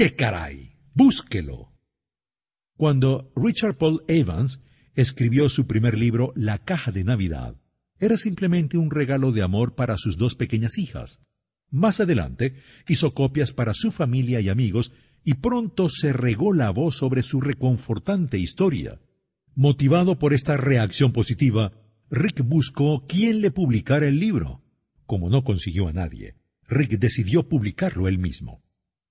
¡Ah, qué caray! Búsquelo. Cuando Richard Paul Evans escribió su primer libro, La caja de Navidad, era simplemente un regalo de amor para sus dos pequeñas hijas. Más adelante hizo copias para su familia y amigos y pronto se regó la voz sobre su reconfortante historia. Motivado por esta reacción positiva, Rick buscó quién le publicara el libro. Como no consiguió a nadie, Rick decidió publicarlo él mismo.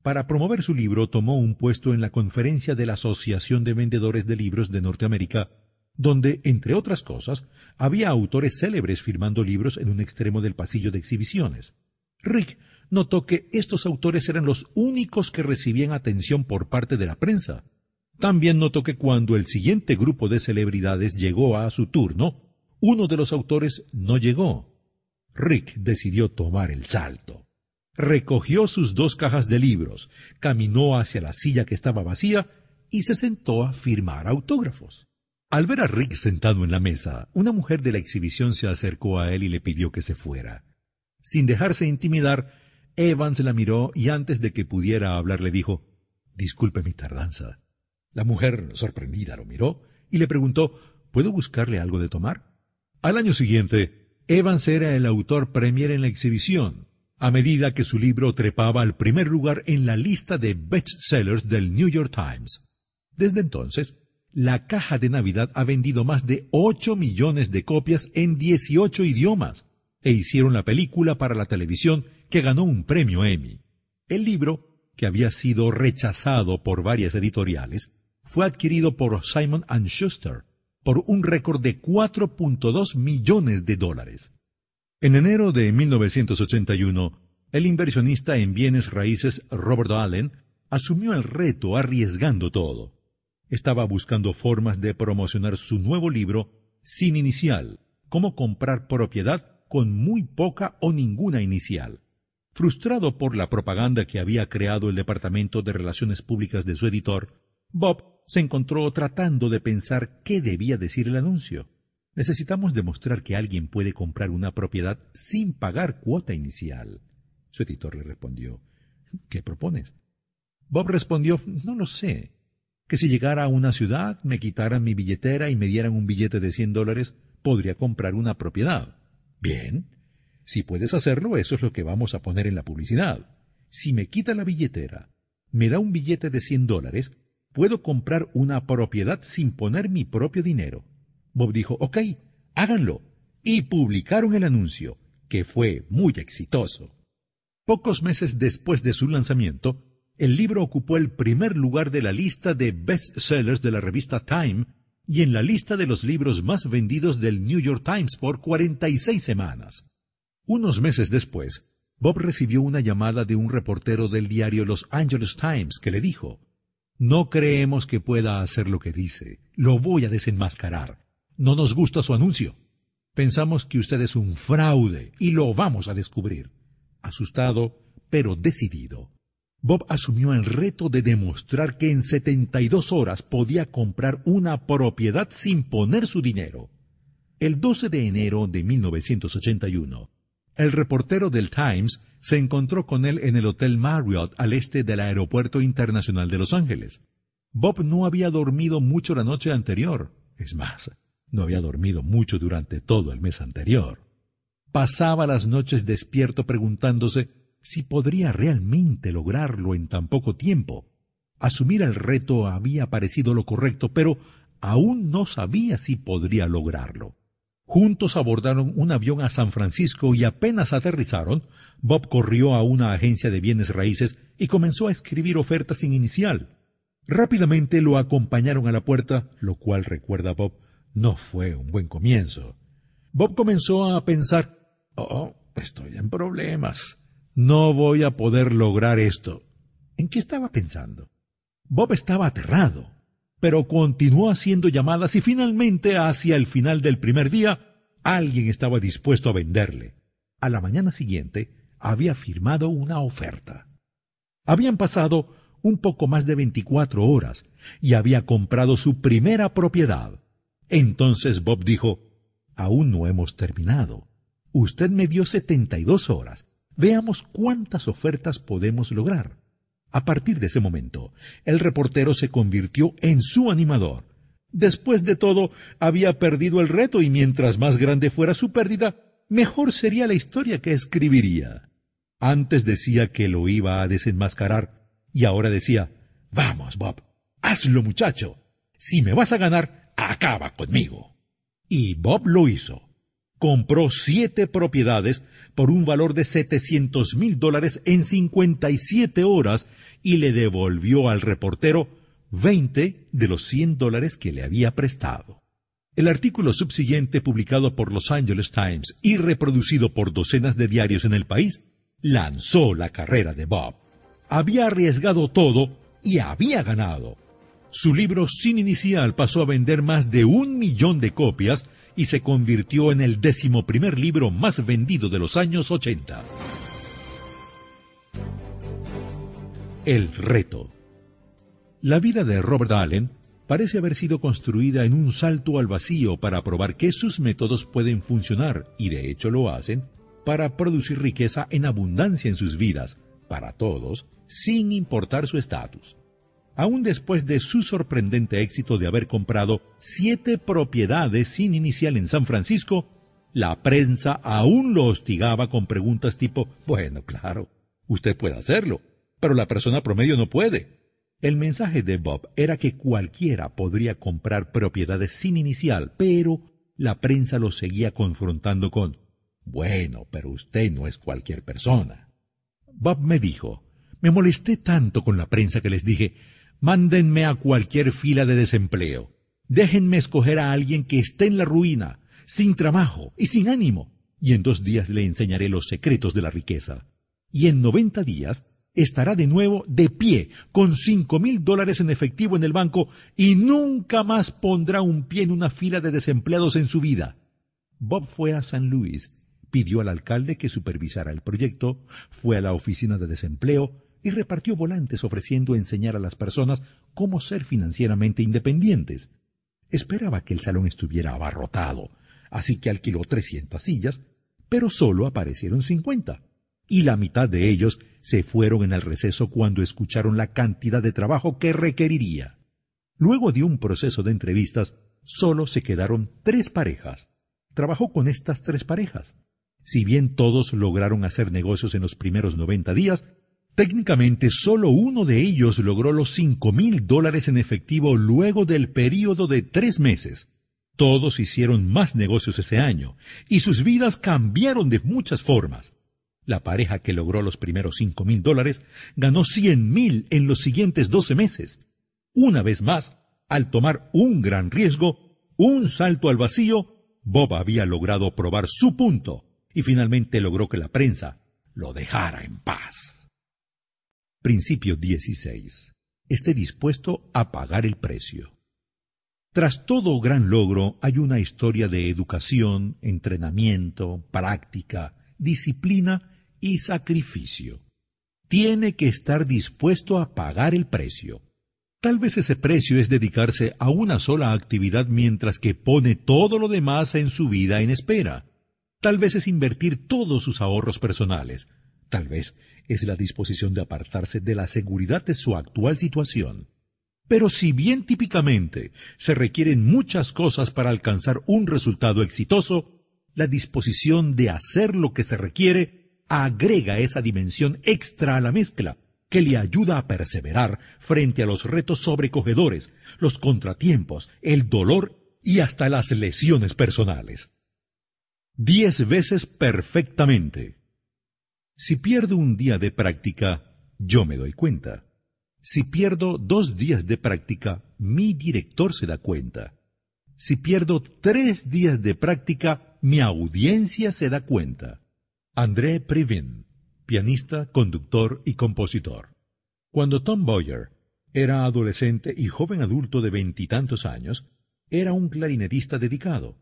Para promover su libro tomó un puesto en la conferencia de la Asociación de Vendedores de Libros de Norteamérica, donde, entre otras cosas, había autores célebres firmando libros en un extremo del pasillo de exhibiciones. Rick notó que estos autores eran los únicos que recibían atención por parte de la prensa. También notó que cuando el siguiente grupo de celebridades llegó a su turno, uno de los autores no llegó. Rick decidió tomar el salto recogió sus dos cajas de libros, caminó hacia la silla que estaba vacía y se sentó a firmar autógrafos. Al ver a Rick sentado en la mesa, una mujer de la exhibición se acercó a él y le pidió que se fuera. Sin dejarse intimidar, Evans la miró y antes de que pudiera hablar le dijo Disculpe mi tardanza. La mujer, sorprendida, lo miró y le preguntó ¿Puedo buscarle algo de tomar? Al año siguiente, Evans era el autor premier en la exhibición, a medida que su libro trepaba al primer lugar en la lista de bestsellers del New York Times. Desde entonces, la caja de Navidad ha vendido más de 8 millones de copias en 18 idiomas e hicieron la película para la televisión que ganó un premio Emmy. El libro, que había sido rechazado por varias editoriales, fue adquirido por Simon ⁇ Schuster por un récord de 4.2 millones de dólares. En enero de 1981, el inversionista en bienes raíces Robert Allen asumió el reto arriesgando todo. Estaba buscando formas de promocionar su nuevo libro sin inicial, cómo comprar propiedad con muy poca o ninguna inicial. Frustrado por la propaganda que había creado el Departamento de Relaciones Públicas de su editor, Bob se encontró tratando de pensar qué debía decir el anuncio. Necesitamos demostrar que alguien puede comprar una propiedad sin pagar cuota inicial. Su editor le respondió ¿Qué propones? Bob respondió No lo sé. Que si llegara a una ciudad, me quitaran mi billetera y me dieran un billete de cien dólares, podría comprar una propiedad. Bien. Si puedes hacerlo, eso es lo que vamos a poner en la publicidad. Si me quita la billetera, me da un billete de cien dólares, puedo comprar una propiedad sin poner mi propio dinero. Bob dijo, ok, háganlo. Y publicaron el anuncio, que fue muy exitoso. Pocos meses después de su lanzamiento, el libro ocupó el primer lugar de la lista de bestsellers de la revista Time y en la lista de los libros más vendidos del New York Times por 46 semanas. Unos meses después, Bob recibió una llamada de un reportero del diario Los Angeles Times que le dijo, No creemos que pueda hacer lo que dice, lo voy a desenmascarar. No nos gusta su anuncio. Pensamos que usted es un fraude y lo vamos a descubrir. Asustado, pero decidido, Bob asumió el reto de demostrar que en 72 horas podía comprar una propiedad sin poner su dinero. El 12 de enero de 1981, el reportero del Times se encontró con él en el Hotel Marriott al este del Aeropuerto Internacional de Los Ángeles. Bob no había dormido mucho la noche anterior. Es más, no había dormido mucho durante todo el mes anterior. Pasaba las noches despierto preguntándose si podría realmente lograrlo en tan poco tiempo. Asumir el reto había parecido lo correcto, pero aún no sabía si podría lograrlo. Juntos abordaron un avión a San Francisco y apenas aterrizaron, Bob corrió a una agencia de bienes raíces y comenzó a escribir ofertas sin inicial. Rápidamente lo acompañaron a la puerta, lo cual recuerda Bob no fue un buen comienzo. Bob comenzó a pensar, oh, estoy en problemas. No voy a poder lograr esto. ¿En qué estaba pensando? Bob estaba aterrado, pero continuó haciendo llamadas y finalmente, hacia el final del primer día, alguien estaba dispuesto a venderle. A la mañana siguiente había firmado una oferta. Habían pasado un poco más de veinticuatro horas y había comprado su primera propiedad. Entonces Bob dijo Aún no hemos terminado. Usted me dio setenta y dos horas. Veamos cuántas ofertas podemos lograr. A partir de ese momento, el reportero se convirtió en su animador. Después de todo, había perdido el reto y mientras más grande fuera su pérdida, mejor sería la historia que escribiría. Antes decía que lo iba a desenmascarar y ahora decía, Vamos, Bob, hazlo muchacho. Si me vas a ganar, acaba conmigo. Y Bob lo hizo compró siete propiedades por un valor de setecientos mil dólares en cincuenta y siete horas y le devolvió al reportero veinte de los cien dólares que le había prestado. El artículo subsiguiente, publicado por Los Angeles Times y reproducido por docenas de diarios en el país, lanzó la carrera de Bob. Había arriesgado todo y había ganado. Su libro sin inicial pasó a vender más de un millón de copias y se convirtió en el décimo primer libro más vendido de los años 80. El reto. La vida de Robert Allen parece haber sido construida en un salto al vacío para probar que sus métodos pueden funcionar, y de hecho lo hacen, para producir riqueza en abundancia en sus vidas, para todos, sin importar su estatus. Aún después de su sorprendente éxito de haber comprado siete propiedades sin inicial en San Francisco, la prensa aún lo hostigaba con preguntas tipo, bueno, claro, usted puede hacerlo, pero la persona promedio no puede. El mensaje de Bob era que cualquiera podría comprar propiedades sin inicial, pero la prensa lo seguía confrontando con, bueno, pero usted no es cualquier persona. Bob me dijo, me molesté tanto con la prensa que les dije, Mándenme a cualquier fila de desempleo. Déjenme escoger a alguien que esté en la ruina, sin trabajo y sin ánimo, y en dos días le enseñaré los secretos de la riqueza. Y en noventa días estará de nuevo de pie, con cinco mil dólares en efectivo en el banco, y nunca más pondrá un pie en una fila de desempleados en su vida. Bob fue a San Luis, pidió al alcalde que supervisara el proyecto, fue a la oficina de desempleo, y repartió volantes ofreciendo enseñar a las personas cómo ser financieramente independientes. Esperaba que el salón estuviera abarrotado, así que alquiló trescientas sillas, pero solo aparecieron cincuenta, y la mitad de ellos se fueron en el receso cuando escucharon la cantidad de trabajo que requeriría. Luego de un proceso de entrevistas, solo se quedaron tres parejas. Trabajó con estas tres parejas. Si bien todos lograron hacer negocios en los primeros noventa días, Técnicamente, solo uno de ellos logró los cinco mil dólares en efectivo luego del período de tres meses. Todos hicieron más negocios ese año, y sus vidas cambiaron de muchas formas. La pareja que logró los primeros cinco mil dólares ganó cien mil en los siguientes doce meses. Una vez más, al tomar un gran riesgo, un salto al vacío, Bob había logrado probar su punto y finalmente logró que la prensa lo dejara en paz. Principio 16. Esté dispuesto a pagar el precio. Tras todo gran logro hay una historia de educación, entrenamiento, práctica, disciplina y sacrificio. Tiene que estar dispuesto a pagar el precio. Tal vez ese precio es dedicarse a una sola actividad mientras que pone todo lo demás en su vida en espera. Tal vez es invertir todos sus ahorros personales, Tal vez es la disposición de apartarse de la seguridad de su actual situación. Pero si bien típicamente se requieren muchas cosas para alcanzar un resultado exitoso, la disposición de hacer lo que se requiere agrega esa dimensión extra a la mezcla, que le ayuda a perseverar frente a los retos sobrecogedores, los contratiempos, el dolor y hasta las lesiones personales. Diez veces perfectamente. Si pierdo un día de práctica, yo me doy cuenta. Si pierdo dos días de práctica, mi director se da cuenta. Si pierdo tres días de práctica, mi audiencia se da cuenta. André Previn, pianista, conductor y compositor. Cuando Tom Boyer era adolescente y joven adulto de veintitantos años, era un clarinetista dedicado.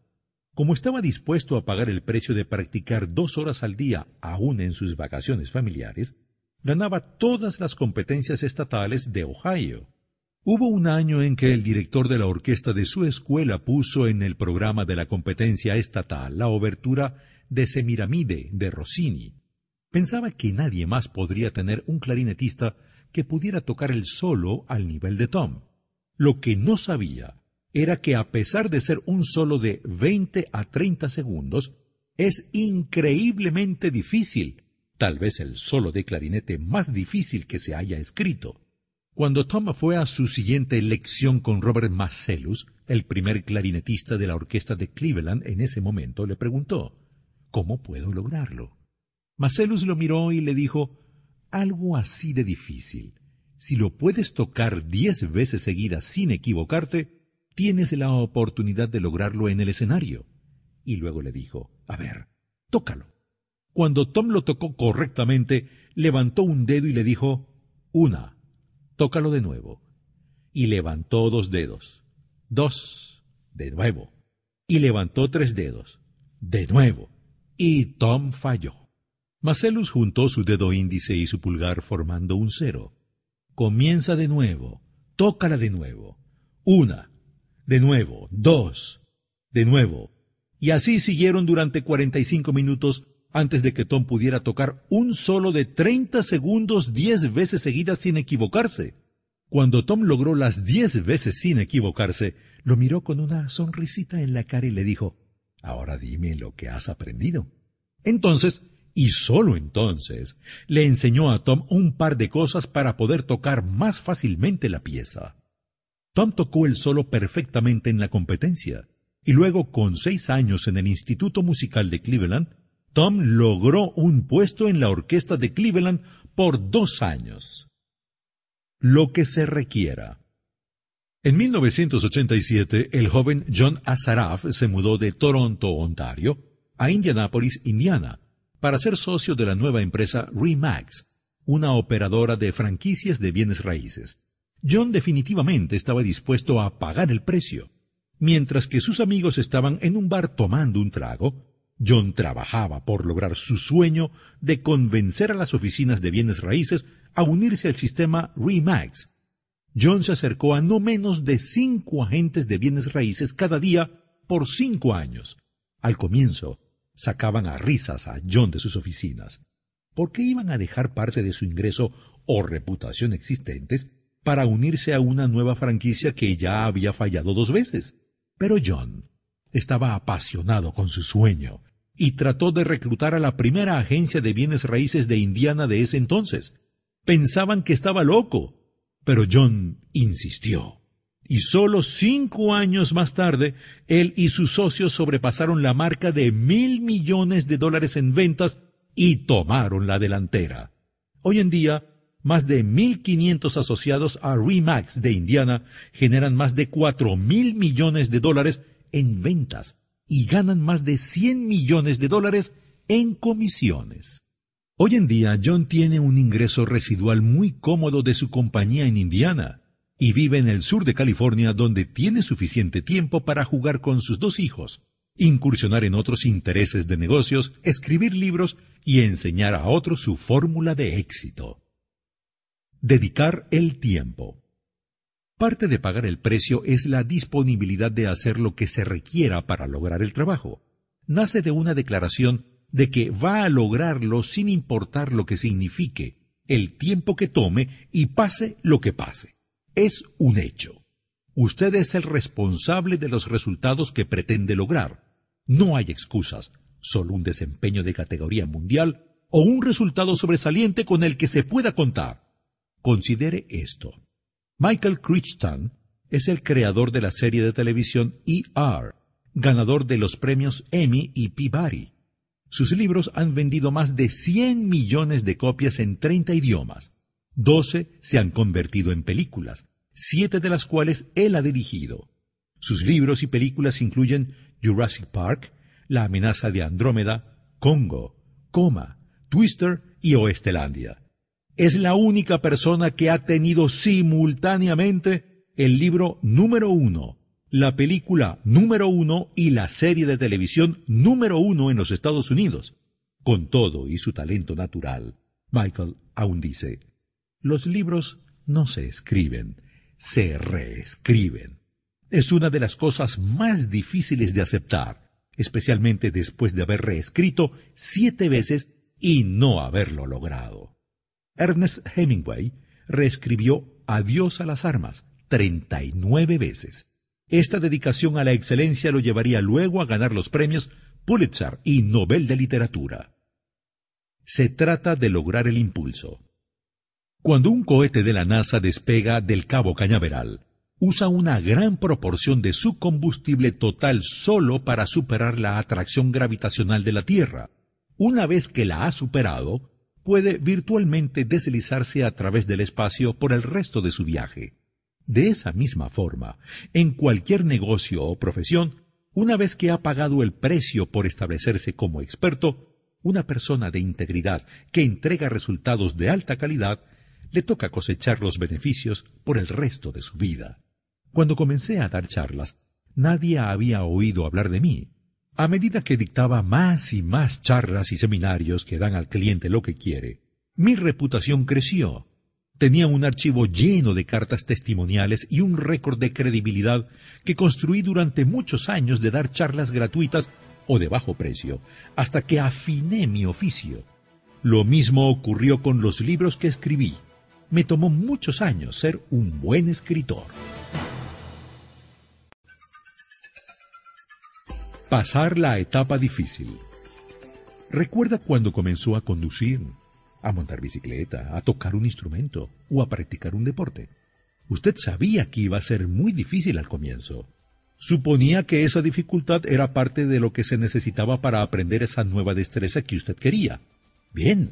Como estaba dispuesto a pagar el precio de practicar dos horas al día aún en sus vacaciones familiares, ganaba todas las competencias estatales de Ohio. Hubo un año en que el director de la orquesta de su escuela puso en el programa de la competencia estatal la obertura de Semiramide de Rossini. Pensaba que nadie más podría tener un clarinetista que pudiera tocar el solo al nivel de Tom. Lo que no sabía era que a pesar de ser un solo de 20 a 30 segundos, es increíblemente difícil, tal vez el solo de clarinete más difícil que se haya escrito. Cuando Tom fue a su siguiente lección con Robert Marcellus, el primer clarinetista de la orquesta de Cleveland en ese momento, le preguntó ¿Cómo puedo lograrlo? Marcellus lo miró y le dijo algo así de difícil. Si lo puedes tocar diez veces seguidas sin equivocarte, tienes la oportunidad de lograrlo en el escenario. Y luego le dijo, a ver, tócalo. Cuando Tom lo tocó correctamente, levantó un dedo y le dijo, una, tócalo de nuevo. Y levantó dos dedos, dos, de nuevo. Y levantó tres dedos, de nuevo. Y Tom falló. Marcellus juntó su dedo índice y su pulgar formando un cero. Comienza de nuevo, tócala de nuevo. Una, de nuevo, dos, de nuevo. Y así siguieron durante cuarenta y cinco minutos antes de que Tom pudiera tocar un solo de treinta segundos diez veces seguidas sin equivocarse. Cuando Tom logró las diez veces sin equivocarse, lo miró con una sonrisita en la cara y le dijo Ahora dime lo que has aprendido. Entonces y sólo entonces le enseñó a Tom un par de cosas para poder tocar más fácilmente la pieza. Tom tocó el solo perfectamente en la competencia, y luego con seis años en el Instituto Musical de Cleveland, Tom logró un puesto en la orquesta de Cleveland por dos años. Lo que se requiera. En 1987, el joven John Azaraf se mudó de Toronto, Ontario, a Indianapolis, Indiana, para ser socio de la nueva empresa Remax, una operadora de franquicias de bienes raíces. John definitivamente estaba dispuesto a pagar el precio. Mientras que sus amigos estaban en un bar tomando un trago, John trabajaba por lograr su sueño de convencer a las oficinas de bienes raíces a unirse al sistema Remax. John se acercó a no menos de cinco agentes de bienes raíces cada día por cinco años. Al comienzo, sacaban a risas a John de sus oficinas. ¿Por qué iban a dejar parte de su ingreso o reputación existentes para unirse a una nueva franquicia que ya había fallado dos veces? Pero John estaba apasionado con su sueño y trató de reclutar a la primera agencia de bienes raíces de Indiana de ese entonces. Pensaban que estaba loco, pero John insistió y solo cinco años más tarde, él y sus socios sobrepasaron la marca de mil millones de dólares en ventas y tomaron la delantera. Hoy en día, más de mil quinientos asociados a Remax de Indiana generan más de cuatro mil millones de dólares en ventas y ganan más de cien millones de dólares en comisiones. Hoy en día, John tiene un ingreso residual muy cómodo de su compañía en Indiana y vive en el sur de California donde tiene suficiente tiempo para jugar con sus dos hijos, incursionar en otros intereses de negocios, escribir libros y enseñar a otros su fórmula de éxito. Dedicar el tiempo. Parte de pagar el precio es la disponibilidad de hacer lo que se requiera para lograr el trabajo. Nace de una declaración de que va a lograrlo sin importar lo que signifique, el tiempo que tome y pase lo que pase es un hecho. Usted es el responsable de los resultados que pretende lograr. No hay excusas, solo un desempeño de categoría mundial o un resultado sobresaliente con el que se pueda contar. Considere esto. Michael Crichton es el creador de la serie de televisión ER, ganador de los premios Emmy y Peabody. Sus libros han vendido más de 100 millones de copias en 30 idiomas. Doce se han convertido en películas, siete de las cuales él ha dirigido. Sus libros y películas incluyen Jurassic Park, La amenaza de Andrómeda, Congo, Coma, Twister y Oestelandia. Es la única persona que ha tenido simultáneamente el libro número uno, la película número uno y la serie de televisión número uno en los Estados Unidos. Con todo y su talento natural, Michael aún dice, los libros no se escriben, se reescriben. Es una de las cosas más difíciles de aceptar, especialmente después de haber reescrito siete veces y no haberlo logrado. Ernest Hemingway reescribió Adiós a las armas 39 veces. Esta dedicación a la excelencia lo llevaría luego a ganar los premios Pulitzer y Nobel de Literatura. Se trata de lograr el impulso. Cuando un cohete de la NASA despega del Cabo Cañaveral, usa una gran proporción de su combustible total solo para superar la atracción gravitacional de la Tierra. Una vez que la ha superado, puede virtualmente deslizarse a través del espacio por el resto de su viaje. De esa misma forma, en cualquier negocio o profesión, una vez que ha pagado el precio por establecerse como experto, una persona de integridad que entrega resultados de alta calidad, le toca cosechar los beneficios por el resto de su vida. Cuando comencé a dar charlas, nadie había oído hablar de mí, a medida que dictaba más y más charlas y seminarios que dan al cliente lo que quiere, mi reputación creció. Tenía un archivo lleno de cartas testimoniales y un récord de credibilidad que construí durante muchos años de dar charlas gratuitas o de bajo precio, hasta que afiné mi oficio. Lo mismo ocurrió con los libros que escribí. Me tomó muchos años ser un buen escritor. Pasar la etapa difícil. ¿Recuerda cuando comenzó a conducir, a montar bicicleta, a tocar un instrumento o a practicar un deporte? Usted sabía que iba a ser muy difícil al comienzo. Suponía que esa dificultad era parte de lo que se necesitaba para aprender esa nueva destreza que usted quería. Bien,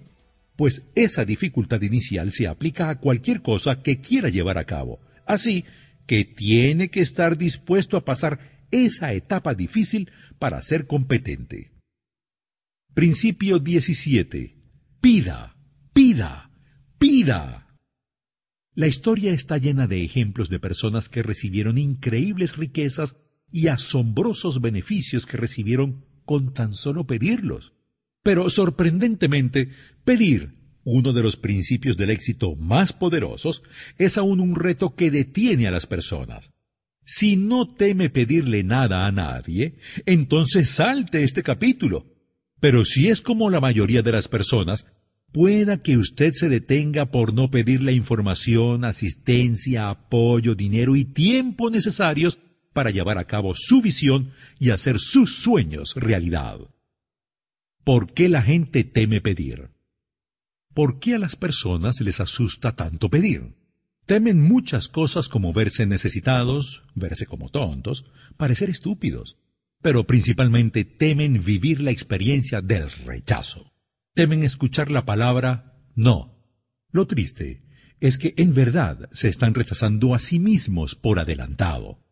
pues esa dificultad inicial se aplica a cualquier cosa que quiera llevar a cabo. Así que tiene que estar dispuesto a pasar esa etapa difícil para ser competente. Principio 17. Pida, pida, pida. La historia está llena de ejemplos de personas que recibieron increíbles riquezas y asombrosos beneficios que recibieron con tan solo pedirlos. Pero sorprendentemente, pedir, uno de los principios del éxito más poderosos, es aún un reto que detiene a las personas. Si no teme pedirle nada a nadie, entonces salte este capítulo. Pero si es como la mayoría de las personas, pueda que usted se detenga por no pedir la información, asistencia, apoyo, dinero y tiempo necesarios para llevar a cabo su visión y hacer sus sueños realidad. ¿Por qué la gente teme pedir? ¿Por qué a las personas les asusta tanto pedir? Temen muchas cosas como verse necesitados, verse como tontos, parecer estúpidos, pero principalmente temen vivir la experiencia del rechazo. Temen escuchar la palabra no. Lo triste es que en verdad se están rechazando a sí mismos por adelantado.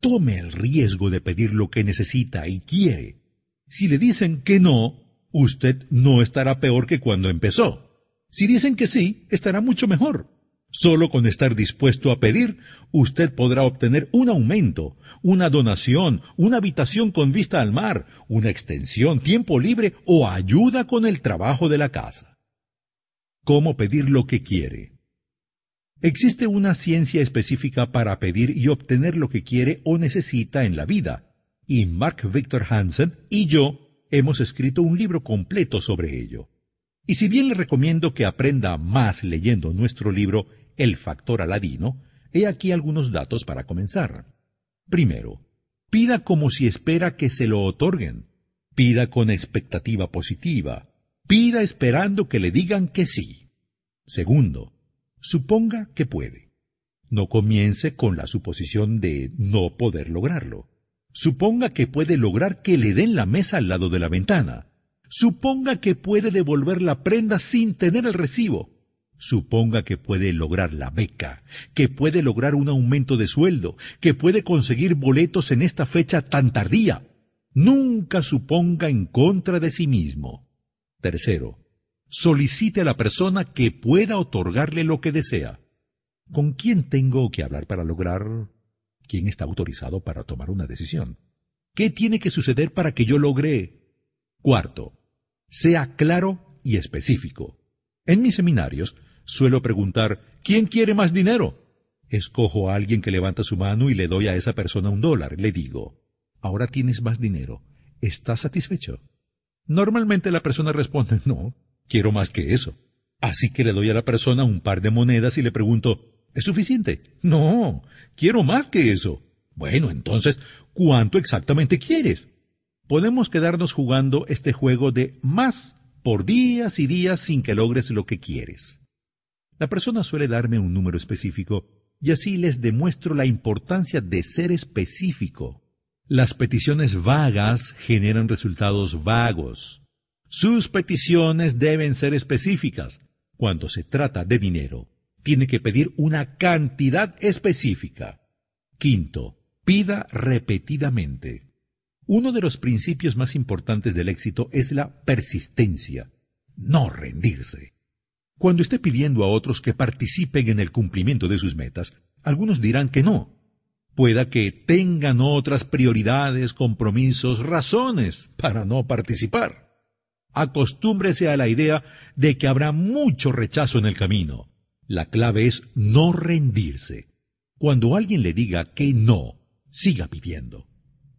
Tome el riesgo de pedir lo que necesita y quiere. Si le dicen que no, usted no estará peor que cuando empezó. Si dicen que sí, estará mucho mejor. Solo con estar dispuesto a pedir, usted podrá obtener un aumento, una donación, una habitación con vista al mar, una extensión, tiempo libre o ayuda con el trabajo de la casa. ¿Cómo pedir lo que quiere? Existe una ciencia específica para pedir y obtener lo que quiere o necesita en la vida, y Mark Victor Hansen y yo hemos escrito un libro completo sobre ello. Y si bien le recomiendo que aprenda más leyendo nuestro libro el factor aladino, he aquí algunos datos para comenzar. Primero, pida como si espera que se lo otorguen. Pida con expectativa positiva. Pida esperando que le digan que sí. Segundo, suponga que puede. No comience con la suposición de no poder lograrlo. Suponga que puede lograr que le den la mesa al lado de la ventana. Suponga que puede devolver la prenda sin tener el recibo. Suponga que puede lograr la beca, que puede lograr un aumento de sueldo, que puede conseguir boletos en esta fecha tan tardía. Nunca suponga en contra de sí mismo. Tercero, solicite a la persona que pueda otorgarle lo que desea. ¿Con quién tengo que hablar para lograr? ¿Quién está autorizado para tomar una decisión? ¿Qué tiene que suceder para que yo logre? Cuarto, sea claro y específico. En mis seminarios suelo preguntar ¿Quién quiere más dinero? Escojo a alguien que levanta su mano y le doy a esa persona un dólar. Le digo, ahora tienes más dinero. ¿Estás satisfecho? Normalmente la persona responde, no, quiero más que eso. Así que le doy a la persona un par de monedas y le pregunto, ¿es suficiente? No, quiero más que eso. Bueno, entonces, ¿cuánto exactamente quieres? Podemos quedarnos jugando este juego de más por días y días sin que logres lo que quieres. La persona suele darme un número específico y así les demuestro la importancia de ser específico. Las peticiones vagas generan resultados vagos. Sus peticiones deben ser específicas. Cuando se trata de dinero, tiene que pedir una cantidad específica. Quinto, pida repetidamente. Uno de los principios más importantes del éxito es la persistencia, no rendirse. Cuando esté pidiendo a otros que participen en el cumplimiento de sus metas, algunos dirán que no. Pueda que tengan otras prioridades, compromisos, razones para no participar. Acostúmbrese a la idea de que habrá mucho rechazo en el camino. La clave es no rendirse. Cuando alguien le diga que no, siga pidiendo.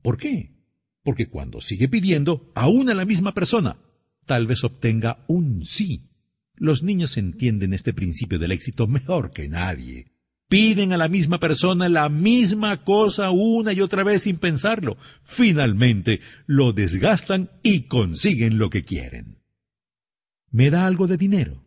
¿Por qué? Porque cuando sigue pidiendo, aún a la misma persona, tal vez obtenga un sí los niños entienden este principio del éxito mejor que nadie. Piden a la misma persona la misma cosa una y otra vez sin pensarlo. Finalmente lo desgastan y consiguen lo que quieren. ¿Me da algo de dinero?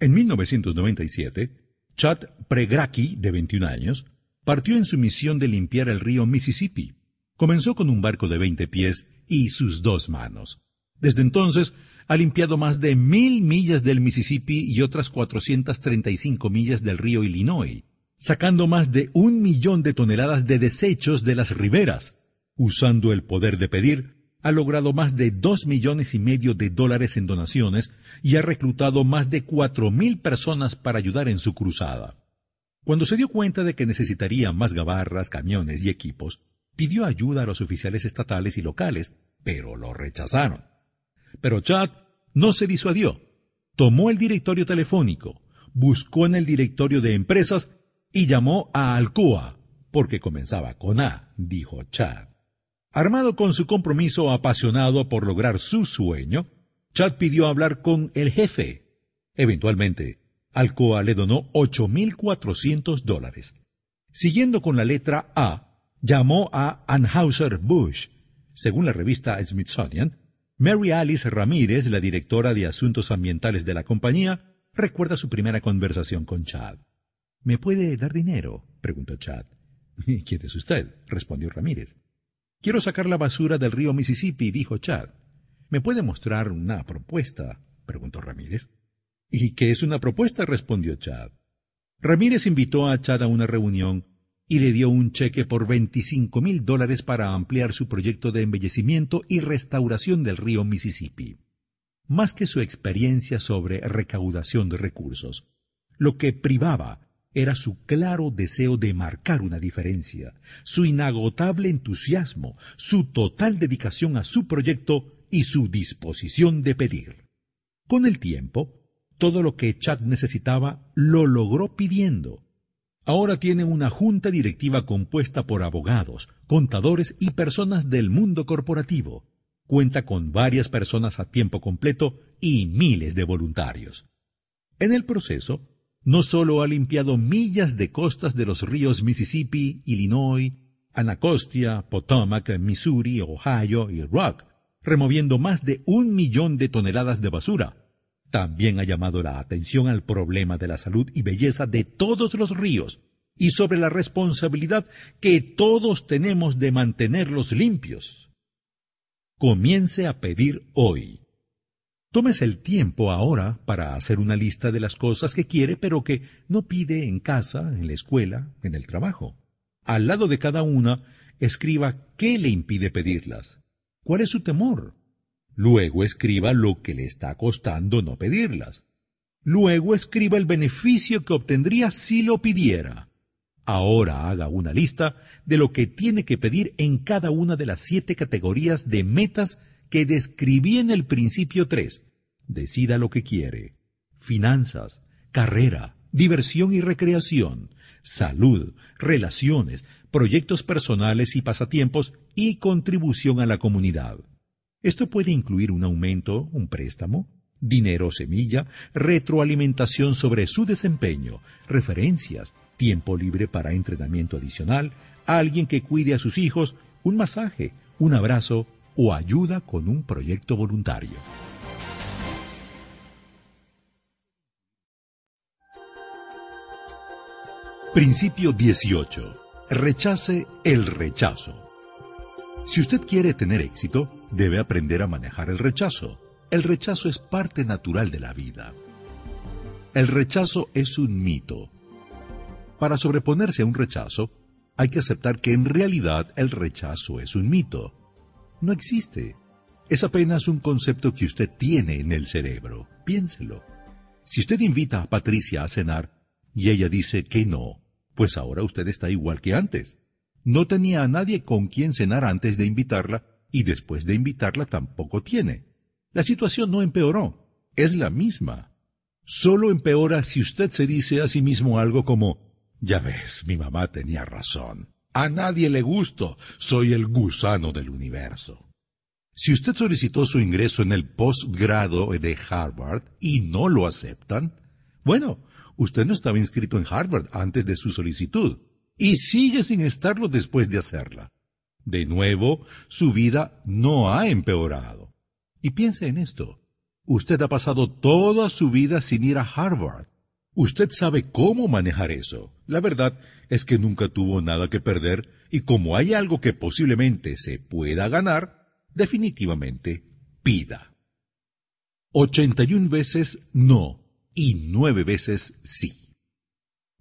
En 1997, Chad Pregraki, de 21 años, partió en su misión de limpiar el río Mississippi. Comenzó con un barco de 20 pies y sus dos manos. Desde entonces ha limpiado más de mil millas del Mississippi y otras 435 millas del río Illinois, sacando más de un millón de toneladas de desechos de las riberas. Usando el poder de pedir, ha logrado más de dos millones y medio de dólares en donaciones y ha reclutado más de cuatro mil personas para ayudar en su cruzada. Cuando se dio cuenta de que necesitaría más gabarras, camiones y equipos, pidió ayuda a los oficiales estatales y locales, pero lo rechazaron. Pero Chad no se disuadió. Tomó el directorio telefónico, buscó en el directorio de empresas y llamó a Alcoa, porque comenzaba con A, dijo Chad. Armado con su compromiso apasionado por lograr su sueño, Chad pidió hablar con el jefe. Eventualmente, Alcoa le donó 8.400 dólares. Siguiendo con la letra A, llamó a Anheuser-Busch. Según la revista Smithsonian, Mary Alice Ramírez, la directora de Asuntos Ambientales de la compañía, recuerda su primera conversación con Chad. ¿Me puede dar dinero? preguntó Chad. ¿Quién es usted? respondió Ramírez. Quiero sacar la basura del río Mississippi, dijo Chad. ¿Me puede mostrar una propuesta? preguntó Ramírez. ¿Y qué es una propuesta? respondió Chad. Ramírez invitó a Chad a una reunión y le dio un cheque por veinticinco mil dólares para ampliar su proyecto de embellecimiento y restauración del río Mississippi. Más que su experiencia sobre recaudación de recursos, lo que privaba era su claro deseo de marcar una diferencia, su inagotable entusiasmo, su total dedicación a su proyecto y su disposición de pedir. Con el tiempo, todo lo que Chad necesitaba lo logró pidiendo, Ahora tiene una junta directiva compuesta por abogados, contadores y personas del mundo corporativo. Cuenta con varias personas a tiempo completo y miles de voluntarios. En el proceso, no solo ha limpiado millas de costas de los ríos Mississippi, Illinois, Anacostia, Potomac, Missouri, Ohio y Rock, removiendo más de un millón de toneladas de basura, también ha llamado la atención al problema de la salud y belleza de todos los ríos y sobre la responsabilidad que todos tenemos de mantenerlos limpios. Comience a pedir hoy. Tómese el tiempo ahora para hacer una lista de las cosas que quiere pero que no pide en casa, en la escuela, en el trabajo. Al lado de cada una, escriba qué le impide pedirlas. ¿Cuál es su temor? Luego escriba lo que le está costando no pedirlas. Luego escriba el beneficio que obtendría si lo pidiera. Ahora haga una lista de lo que tiene que pedir en cada una de las siete categorías de metas que describí en el principio 3. Decida lo que quiere. Finanzas, carrera, diversión y recreación, salud, relaciones, proyectos personales y pasatiempos y contribución a la comunidad. Esto puede incluir un aumento, un préstamo, dinero semilla, retroalimentación sobre su desempeño, referencias, tiempo libre para entrenamiento adicional, alguien que cuide a sus hijos, un masaje, un abrazo o ayuda con un proyecto voluntario. Principio 18. Rechace el rechazo. Si usted quiere tener éxito, debe aprender a manejar el rechazo. El rechazo es parte natural de la vida. El rechazo es un mito. Para sobreponerse a un rechazo, hay que aceptar que en realidad el rechazo es un mito. No existe. Es apenas un concepto que usted tiene en el cerebro. Piénselo. Si usted invita a Patricia a cenar y ella dice que no, pues ahora usted está igual que antes. No tenía a nadie con quien cenar antes de invitarla y después de invitarla tampoco tiene. La situación no empeoró, es la misma. Solo empeora si usted se dice a sí mismo algo como Ya ves, mi mamá tenía razón. A nadie le gusto, soy el gusano del universo. Si usted solicitó su ingreso en el postgrado de Harvard y no lo aceptan, bueno, usted no estaba inscrito en Harvard antes de su solicitud y sigue sin estarlo después de hacerla. De nuevo, su vida no ha empeorado. Y piense en esto. Usted ha pasado toda su vida sin ir a Harvard. Usted sabe cómo manejar eso. La verdad es que nunca tuvo nada que perder y como hay algo que posiblemente se pueda ganar, definitivamente pida. 81 veces no y nueve veces sí.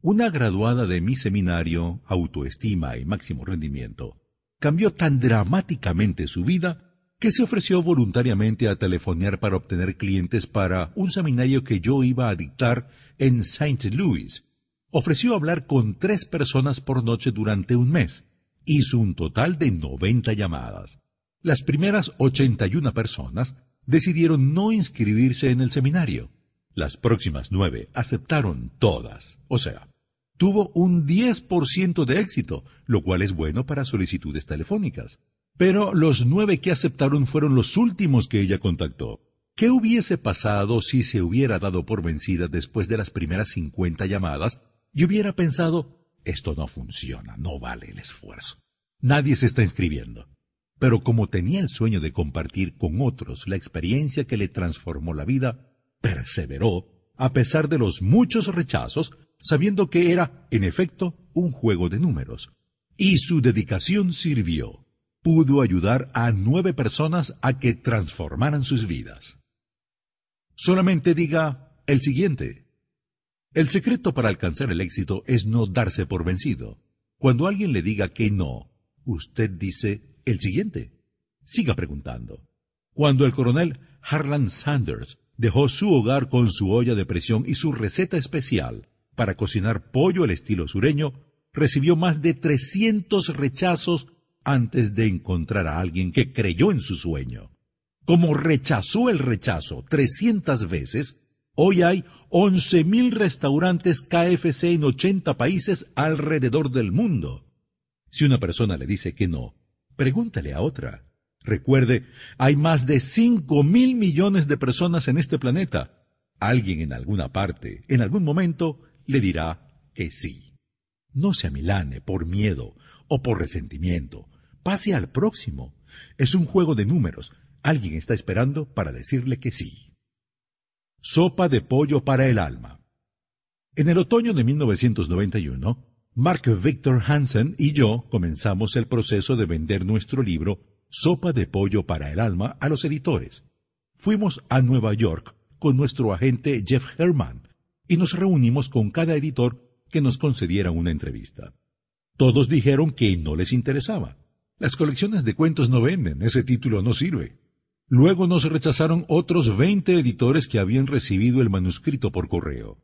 Una graduada de mi seminario, Autoestima y Máximo Rendimiento, cambió tan dramáticamente su vida que se ofreció voluntariamente a telefonear para obtener clientes para un seminario que yo iba a dictar en St. Louis. Ofreció hablar con tres personas por noche durante un mes. Hizo un total de noventa llamadas. Las primeras ochenta y una personas decidieron no inscribirse en el seminario las próximas nueve aceptaron todas, o sea, tuvo un 10% de éxito, lo cual es bueno para solicitudes telefónicas. Pero los nueve que aceptaron fueron los últimos que ella contactó. ¿Qué hubiese pasado si se hubiera dado por vencida después de las primeras cincuenta llamadas y hubiera pensado, esto no funciona, no vale el esfuerzo? Nadie se está inscribiendo. Pero como tenía el sueño de compartir con otros la experiencia que le transformó la vida, perseveró a pesar de los muchos rechazos, sabiendo que era, en efecto, un juego de números. Y su dedicación sirvió. Pudo ayudar a nueve personas a que transformaran sus vidas. Solamente diga el siguiente. El secreto para alcanzar el éxito es no darse por vencido. Cuando alguien le diga que no, usted dice el siguiente. Siga preguntando. Cuando el coronel Harlan Sanders dejó su hogar con su olla de presión y su receta especial para cocinar pollo al estilo sureño, recibió más de 300 rechazos antes de encontrar a alguien que creyó en su sueño. Como rechazó el rechazo 300 veces, hoy hay 11.000 restaurantes KFC en 80 países alrededor del mundo. Si una persona le dice que no, pregúntale a otra. Recuerde, hay más de cinco mil millones de personas en este planeta. Alguien en alguna parte, en algún momento, le dirá que sí. No se amilane por miedo o por resentimiento. Pase al próximo. Es un juego de números. Alguien está esperando para decirle que sí. Sopa de pollo para el alma. En el otoño de 1991, Mark Victor Hansen y yo comenzamos el proceso de vender nuestro libro Sopa de Pollo para el Alma a los editores. Fuimos a Nueva York con nuestro agente Jeff Herman y nos reunimos con cada editor que nos concediera una entrevista. Todos dijeron que no les interesaba. Las colecciones de cuentos no venden, ese título no sirve. Luego nos rechazaron otros 20 editores que habían recibido el manuscrito por correo.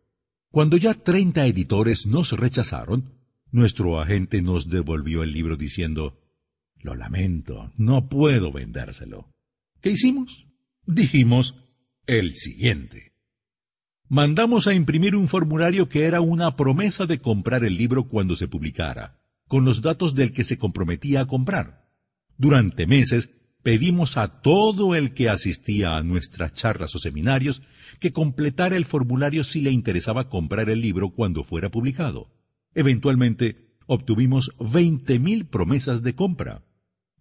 Cuando ya 30 editores nos rechazaron, nuestro agente nos devolvió el libro diciendo, Lo lamento, no puedo vendérselo. ¿Qué hicimos? Dijimos el siguiente. Mandamos a imprimir un formulario que era una promesa de comprar el libro cuando se publicara, con los datos del que se comprometía a comprar. Durante meses pedimos a todo el que asistía a nuestras charlas o seminarios que completara el formulario si le interesaba comprar el libro cuando fuera publicado. Eventualmente, obtuvimos veinte mil promesas de compra.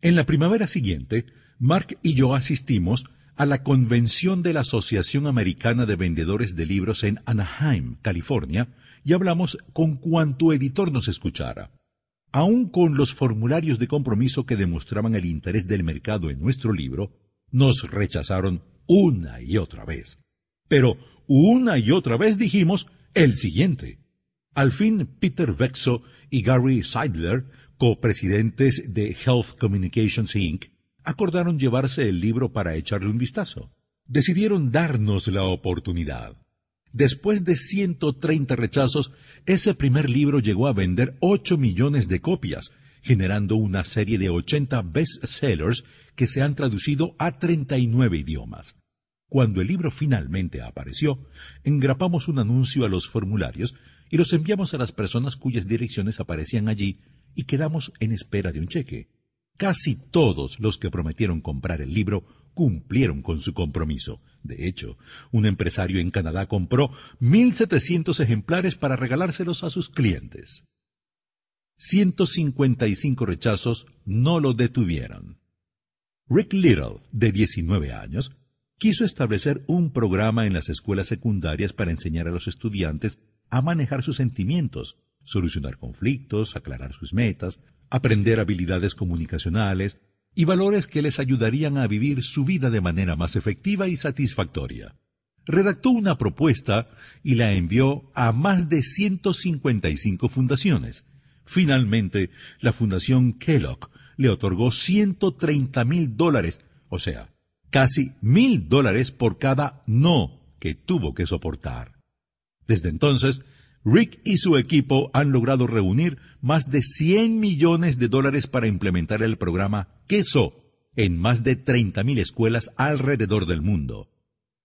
En la primavera siguiente, Mark y yo asistimos a la convención de la Asociación Americana de Vendedores de Libros en Anaheim, California, y hablamos con cuanto editor nos escuchara. Aun con los formularios de compromiso que demostraban el interés del mercado en nuestro libro, nos rechazaron una y otra vez. Pero una y otra vez dijimos el siguiente. Al fin, Peter Vexo y Gary Seidler, copresidentes de Health Communications Inc., acordaron llevarse el libro para echarle un vistazo. Decidieron darnos la oportunidad. Después de 130 rechazos, ese primer libro llegó a vender 8 millones de copias, generando una serie de 80 bestsellers que se han traducido a 39 idiomas. Cuando el libro finalmente apareció, engrapamos un anuncio a los formularios y los enviamos a las personas cuyas direcciones aparecían allí y quedamos en espera de un cheque. Casi todos los que prometieron comprar el libro cumplieron con su compromiso. De hecho, un empresario en Canadá compró 1.700 ejemplares para regalárselos a sus clientes. 155 rechazos no lo detuvieron. Rick Little, de 19 años, quiso establecer un programa en las escuelas secundarias para enseñar a los estudiantes a manejar sus sentimientos, solucionar conflictos, aclarar sus metas, aprender habilidades comunicacionales y valores que les ayudarían a vivir su vida de manera más efectiva y satisfactoria. Redactó una propuesta y la envió a más de 155 fundaciones. Finalmente, la Fundación Kellogg le otorgó 130 mil dólares, o sea, casi mil dólares por cada no que tuvo que soportar. Desde entonces, Rick y su equipo han logrado reunir más de 100 millones de dólares para implementar el programa Queso en más de 30.000 escuelas alrededor del mundo.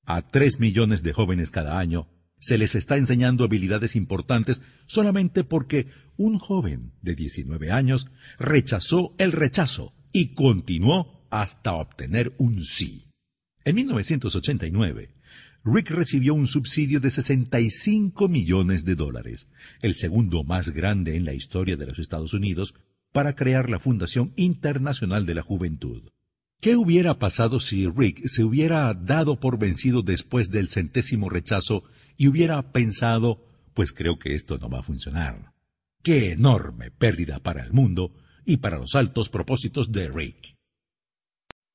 A 3 millones de jóvenes cada año se les está enseñando habilidades importantes solamente porque un joven de 19 años rechazó el rechazo y continuó hasta obtener un sí. En 1989, Rick recibió un subsidio de 65 millones de dólares, el segundo más grande en la historia de los Estados Unidos, para crear la Fundación Internacional de la Juventud. ¿Qué hubiera pasado si Rick se hubiera dado por vencido después del centésimo rechazo y hubiera pensado, pues creo que esto no va a funcionar? ¡Qué enorme pérdida para el mundo y para los altos propósitos de Rick!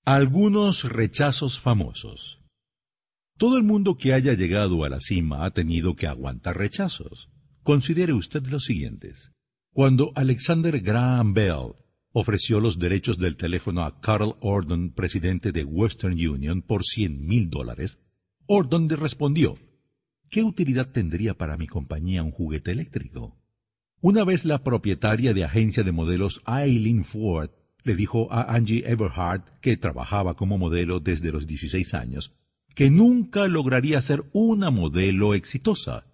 Algunos rechazos famosos. Todo el mundo que haya llegado a la cima ha tenido que aguantar rechazos. Considere usted los siguientes. Cuando Alexander Graham Bell ofreció los derechos del teléfono a Carl Orden, presidente de Western Union, por cien mil dólares, Orden le respondió, ¿qué utilidad tendría para mi compañía un juguete eléctrico? Una vez la propietaria de agencia de modelos Eileen Ford le dijo a Angie Everhart, que trabajaba como modelo desde los 16 años, que nunca lograría ser una modelo exitosa.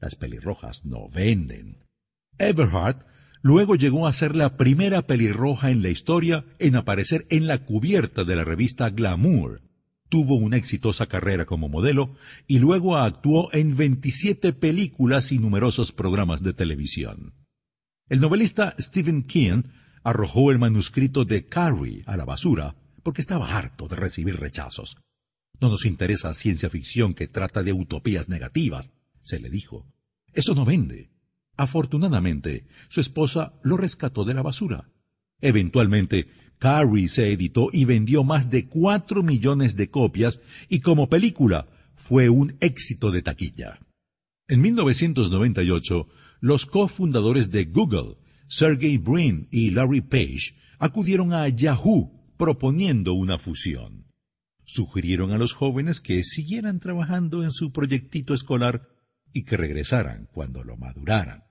Las pelirrojas no venden. Everhart luego llegó a ser la primera pelirroja en la historia en aparecer en la cubierta de la revista Glamour. Tuvo una exitosa carrera como modelo y luego actuó en 27 películas y numerosos programas de televisión. El novelista Stephen King arrojó el manuscrito de Carrie a la basura porque estaba harto de recibir rechazos. No nos interesa ciencia ficción que trata de utopías negativas, se le dijo. Eso no vende. Afortunadamente, su esposa lo rescató de la basura. Eventualmente, Carrie se editó y vendió más de cuatro millones de copias y como película fue un éxito de taquilla. En 1998, los cofundadores de Google, Sergey Brin y Larry Page, acudieron a Yahoo proponiendo una fusión. Sugirieron a los jóvenes que siguieran trabajando en su proyectito escolar y que regresaran cuando lo maduraran.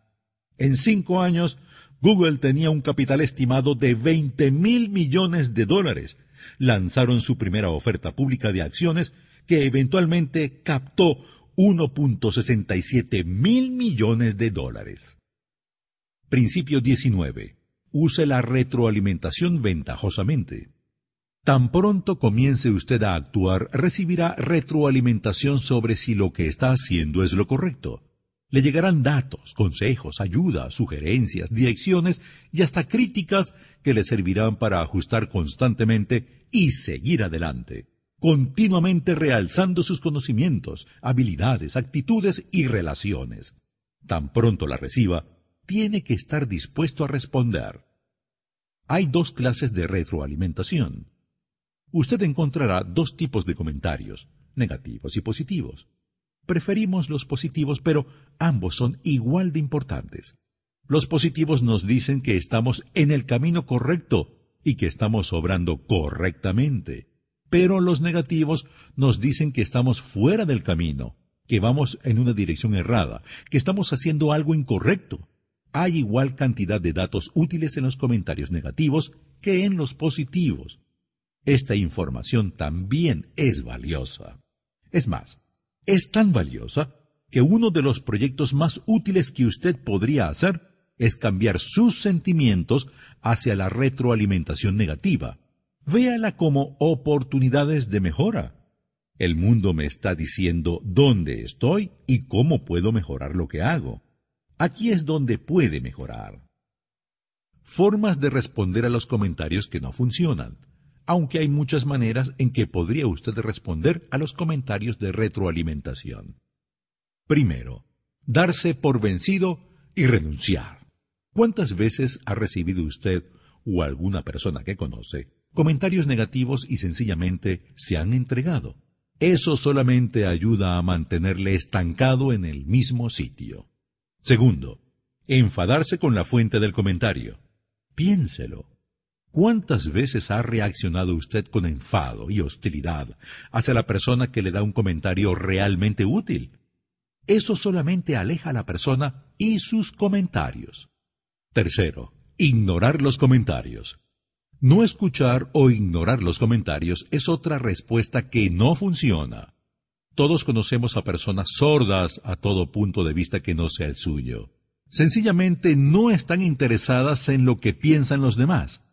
En cinco años, Google tenía un capital estimado de 20 mil millones de dólares. Lanzaron su primera oferta pública de acciones que eventualmente captó 1.67 mil millones de dólares. Principio 19. Use la retroalimentación ventajosamente. Tan pronto comience usted a actuar, recibirá retroalimentación sobre si lo que está haciendo es lo correcto. Le llegarán datos, consejos, ayuda, sugerencias, direcciones y hasta críticas que le servirán para ajustar constantemente y seguir adelante, continuamente realzando sus conocimientos, habilidades, actitudes y relaciones. Tan pronto la reciba, tiene que estar dispuesto a responder. Hay dos clases de retroalimentación usted encontrará dos tipos de comentarios, negativos y positivos. Preferimos los positivos, pero ambos son igual de importantes. Los positivos nos dicen que estamos en el camino correcto y que estamos obrando correctamente. Pero los negativos nos dicen que estamos fuera del camino, que vamos en una dirección errada, que estamos haciendo algo incorrecto. Hay igual cantidad de datos útiles en los comentarios negativos que en los positivos. Esta información también es valiosa. Es más, es tan valiosa que uno de los proyectos más útiles que usted podría hacer es cambiar sus sentimientos hacia la retroalimentación negativa. Véala como oportunidades de mejora. El mundo me está diciendo dónde estoy y cómo puedo mejorar lo que hago. Aquí es donde puede mejorar. Formas de responder a los comentarios que no funcionan aunque hay muchas maneras en que podría usted responder a los comentarios de retroalimentación. Primero, darse por vencido y renunciar. ¿Cuántas veces ha recibido usted o alguna persona que conoce comentarios negativos y sencillamente se han entregado? Eso solamente ayuda a mantenerle estancado en el mismo sitio. Segundo, enfadarse con la fuente del comentario. Piénselo. ¿Cuántas veces ha reaccionado usted con enfado y hostilidad hacia la persona que le da un comentario realmente útil? Eso solamente aleja a la persona y sus comentarios. Tercero, ignorar los comentarios. No escuchar o ignorar los comentarios es otra respuesta que no funciona. Todos conocemos a personas sordas a todo punto de vista que no sea el suyo. Sencillamente no están interesadas en lo que piensan los demás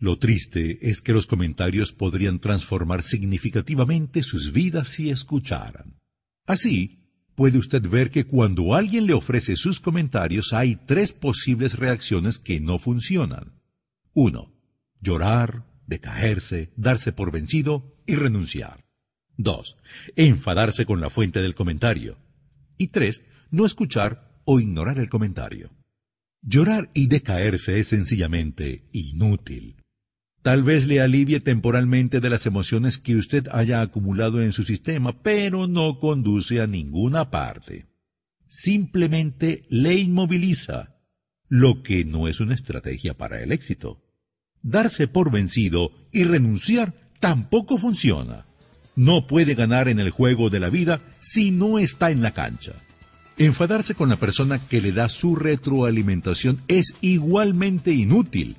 lo triste es que los comentarios podrían transformar significativamente sus vidas si escucharan. Así, puede usted ver que cuando alguien le ofrece sus comentarios hay tres posibles reacciones que no funcionan. Uno, Llorar, decaerse, darse por vencido y renunciar. Dos, Enfadarse con la fuente del comentario. Y tres, No escuchar o ignorar el comentario. Llorar y decaerse es sencillamente inútil. Tal vez le alivie temporalmente de las emociones que usted haya acumulado en su sistema, pero no conduce a ninguna parte. Simplemente le inmoviliza, lo que no es una estrategia para el éxito. Darse por vencido y renunciar tampoco funciona. No puede ganar en el juego de la vida si no está en la cancha. Enfadarse con la persona que le da su retroalimentación es igualmente inútil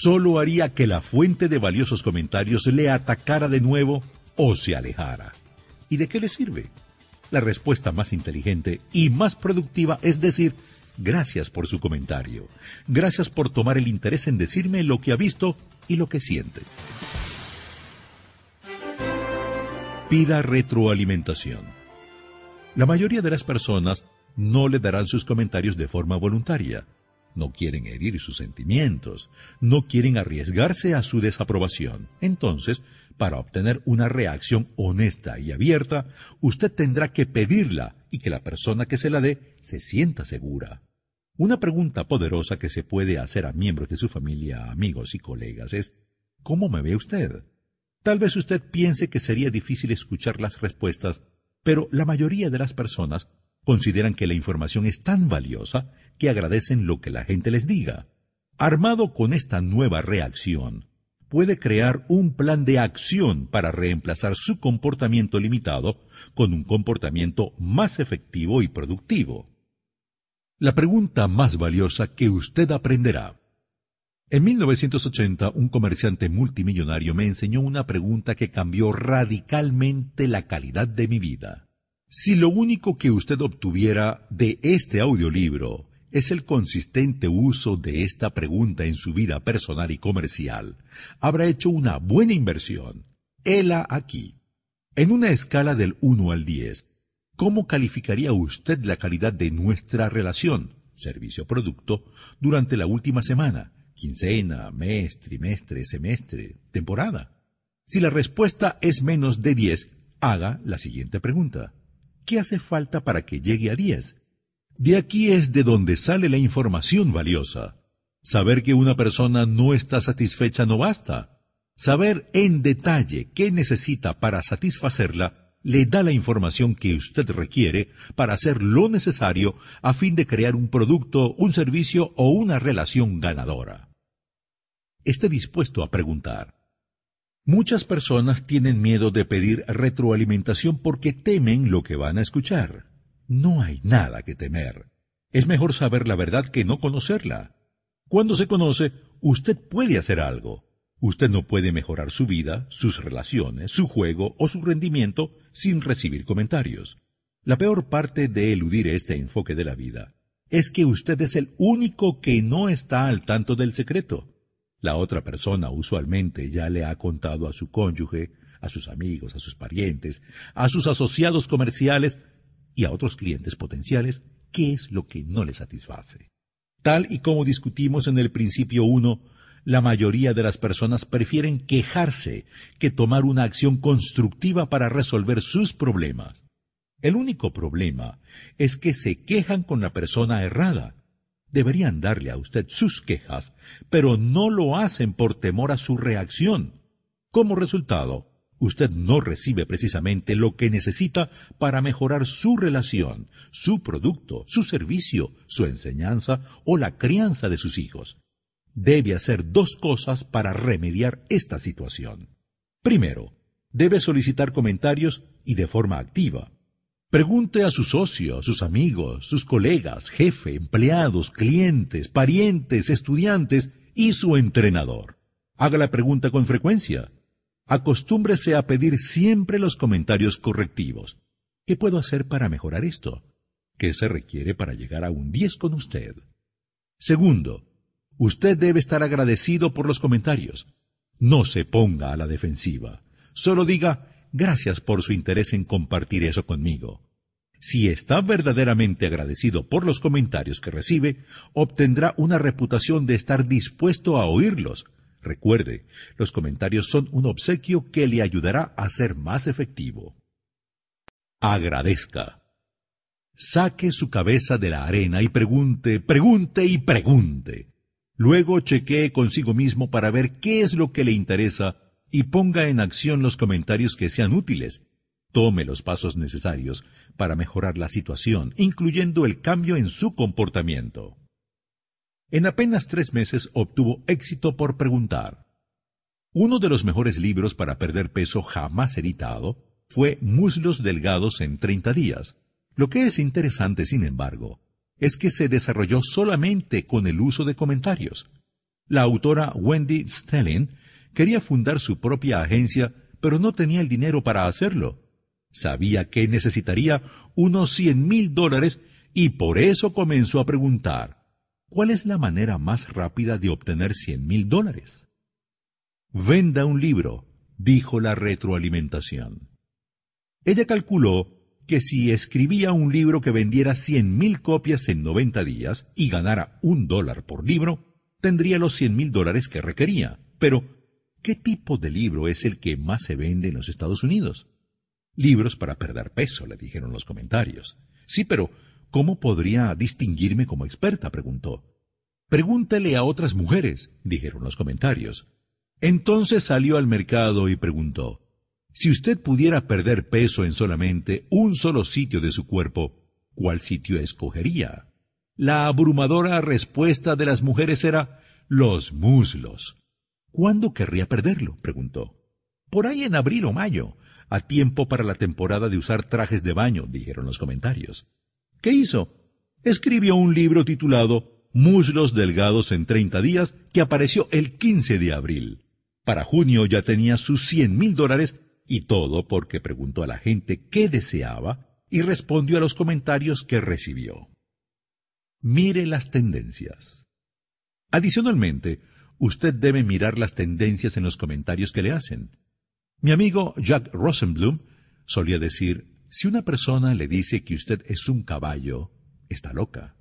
solo haría que la fuente de valiosos comentarios le atacara de nuevo o se alejara. ¿Y de qué le sirve? La respuesta más inteligente y más productiva es decir, gracias por su comentario, gracias por tomar el interés en decirme lo que ha visto y lo que siente. Pida retroalimentación. La mayoría de las personas no le darán sus comentarios de forma voluntaria no quieren herir sus sentimientos, no quieren arriesgarse a su desaprobación. Entonces, para obtener una reacción honesta y abierta, usted tendrá que pedirla y que la persona que se la dé se sienta segura. Una pregunta poderosa que se puede hacer a miembros de su familia, amigos y colegas es ¿Cómo me ve usted? Tal vez usted piense que sería difícil escuchar las respuestas, pero la mayoría de las personas Consideran que la información es tan valiosa que agradecen lo que la gente les diga. Armado con esta nueva reacción, puede crear un plan de acción para reemplazar su comportamiento limitado con un comportamiento más efectivo y productivo. La pregunta más valiosa que usted aprenderá. En 1980, un comerciante multimillonario me enseñó una pregunta que cambió radicalmente la calidad de mi vida. Si lo único que usted obtuviera de este audiolibro es el consistente uso de esta pregunta en su vida personal y comercial, habrá hecho una buena inversión. Hela aquí. En una escala del 1 al 10, ¿cómo calificaría usted la calidad de nuestra relación, servicio-producto, durante la última semana, quincena, mes, trimestre, semestre, temporada? Si la respuesta es menos de 10, haga la siguiente pregunta. ¿Qué hace falta para que llegue a 10? De aquí es de donde sale la información valiosa. Saber que una persona no está satisfecha no basta. Saber en detalle qué necesita para satisfacerla le da la información que usted requiere para hacer lo necesario a fin de crear un producto, un servicio o una relación ganadora. Esté dispuesto a preguntar. Muchas personas tienen miedo de pedir retroalimentación porque temen lo que van a escuchar. No hay nada que temer. Es mejor saber la verdad que no conocerla. Cuando se conoce, usted puede hacer algo. Usted no puede mejorar su vida, sus relaciones, su juego o su rendimiento sin recibir comentarios. La peor parte de eludir este enfoque de la vida es que usted es el único que no está al tanto del secreto. La otra persona usualmente ya le ha contado a su cónyuge, a sus amigos, a sus parientes, a sus asociados comerciales y a otros clientes potenciales qué es lo que no les satisface. Tal y como discutimos en el principio 1, la mayoría de las personas prefieren quejarse que tomar una acción constructiva para resolver sus problemas. El único problema es que se quejan con la persona errada. Deberían darle a usted sus quejas, pero no lo hacen por temor a su reacción. Como resultado, usted no recibe precisamente lo que necesita para mejorar su relación, su producto, su servicio, su enseñanza o la crianza de sus hijos. Debe hacer dos cosas para remediar esta situación. Primero, debe solicitar comentarios y de forma activa. Pregunte a su socio, sus amigos, sus colegas, jefe, empleados, clientes, parientes, estudiantes y su entrenador. Haga la pregunta con frecuencia. Acostúmbrese a pedir siempre los comentarios correctivos. ¿Qué puedo hacer para mejorar esto? ¿Qué se requiere para llegar a un 10 con usted? Segundo, usted debe estar agradecido por los comentarios. No se ponga a la defensiva. Solo diga gracias por su interés en compartir eso conmigo. Si está verdaderamente agradecido por los comentarios que recibe, obtendrá una reputación de estar dispuesto a oírlos, Recuerde, los comentarios son un obsequio que le ayudará a ser más efectivo. Agradezca. Saque su cabeza de la arena y pregunte, pregunte y pregunte. Luego chequee consigo mismo para ver qué es lo que le interesa y ponga en acción los comentarios que sean útiles. Tome los pasos necesarios para mejorar la situación, incluyendo el cambio en su comportamiento. En apenas tres meses obtuvo éxito por preguntar. Uno de los mejores libros para perder peso jamás editado fue Muslos Delgados en 30 días. Lo que es interesante, sin embargo, es que se desarrolló solamente con el uso de comentarios. La autora Wendy Stelling quería fundar su propia agencia, pero no tenía el dinero para hacerlo. Sabía que necesitaría unos cien mil dólares y por eso comenzó a preguntar ¿Cuál es la manera más rápida de obtener cien mil dólares? Venda un libro, dijo la retroalimentación. Ella calculó que si escribía un libro que vendiera cien mil copias en noventa días y ganara un dólar por libro, tendría los cien mil dólares que requería. Pero, ¿qué tipo de libro es el que más se vende en los Estados Unidos? Libros para perder peso, le dijeron los comentarios. Sí, pero ¿Cómo podría distinguirme como experta? preguntó. Pregúntele a otras mujeres, dijeron los comentarios. Entonces salió al mercado y preguntó, si usted pudiera perder peso en solamente un solo sitio de su cuerpo, ¿cuál sitio escogería? La abrumadora respuesta de las mujeres era los muslos. ¿Cuándo querría perderlo? preguntó. Por ahí en abril o mayo, a tiempo para la temporada de usar trajes de baño, dijeron los comentarios. ¿Qué hizo? Escribió un libro titulado Muslos Delgados en 30 días, que apareció el 15 de abril. Para junio ya tenía sus cien mil dólares y todo porque preguntó a la gente qué deseaba y respondió a los comentarios que recibió. Mire las tendencias. Adicionalmente, usted debe mirar las tendencias en los comentarios que le hacen. Mi amigo Jack Rosenblum solía decir, si una persona le dice que usted es un caballo, está loca.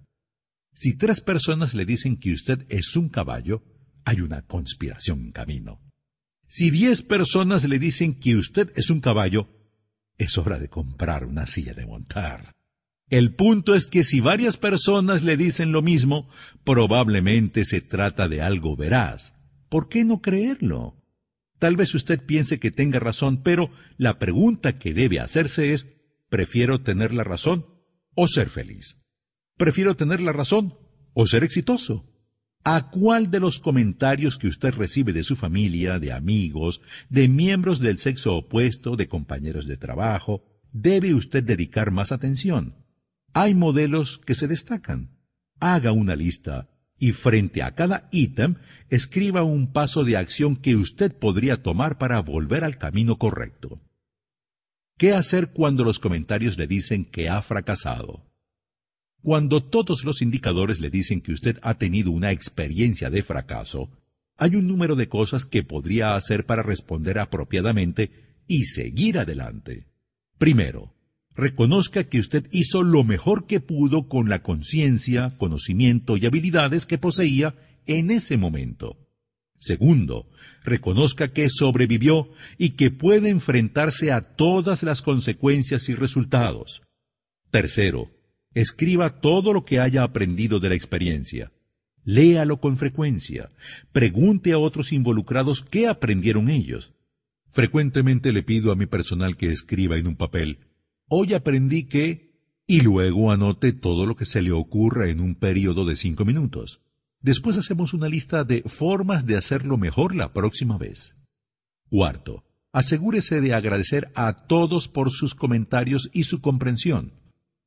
Si tres personas le dicen que usted es un caballo, hay una conspiración en camino. Si diez personas le dicen que usted es un caballo, es hora de comprar una silla de montar. El punto es que si varias personas le dicen lo mismo, probablemente se trata de algo veraz. ¿Por qué no creerlo? Tal vez usted piense que tenga razón, pero la pregunta que debe hacerse es, ¿prefiero tener la razón o ser feliz? ¿Prefiero tener la razón o ser exitoso? ¿A cuál de los comentarios que usted recibe de su familia, de amigos, de miembros del sexo opuesto, de compañeros de trabajo, debe usted dedicar más atención? Hay modelos que se destacan. Haga una lista y frente a cada ítem escriba un paso de acción que usted podría tomar para volver al camino correcto. ¿Qué hacer cuando los comentarios le dicen que ha fracasado? Cuando todos los indicadores le dicen que usted ha tenido una experiencia de fracaso, hay un número de cosas que podría hacer para responder apropiadamente y seguir adelante. Primero, reconozca que usted hizo lo mejor que pudo con la conciencia, conocimiento y habilidades que poseía en ese momento. Segundo, reconozca que sobrevivió y que puede enfrentarse a todas las consecuencias y resultados. Tercero, escriba todo lo que haya aprendido de la experiencia. Léalo con frecuencia. Pregunte a otros involucrados qué aprendieron ellos. Frecuentemente le pido a mi personal que escriba en un papel Hoy aprendí que... y luego anote todo lo que se le ocurra en un periodo de cinco minutos. Después hacemos una lista de formas de hacerlo mejor la próxima vez. Cuarto, asegúrese de agradecer a todos por sus comentarios y su comprensión.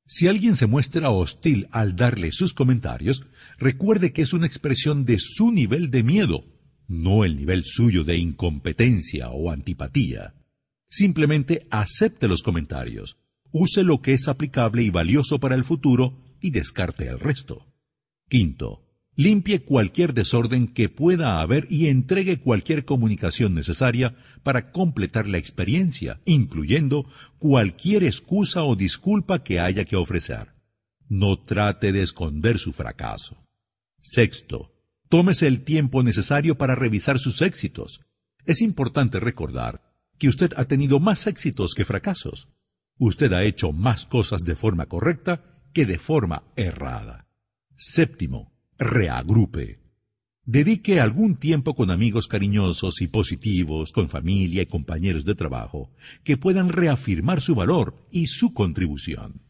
Si alguien se muestra hostil al darle sus comentarios, recuerde que es una expresión de su nivel de miedo, no el nivel suyo de incompetencia o antipatía. Simplemente acepte los comentarios use lo que es aplicable y valioso para el futuro y descarte el resto. Quinto, limpie cualquier desorden que pueda haber y entregue cualquier comunicación necesaria para completar la experiencia, incluyendo cualquier excusa o disculpa que haya que ofrecer. No trate de esconder su fracaso. Sexto, tómese el tiempo necesario para revisar sus éxitos. Es importante recordar que usted ha tenido más éxitos que fracasos usted ha hecho más cosas de forma correcta que de forma errada. Séptimo, reagrupe. Dedique algún tiempo con amigos cariñosos y positivos, con familia y compañeros de trabajo, que puedan reafirmar su valor y su contribución.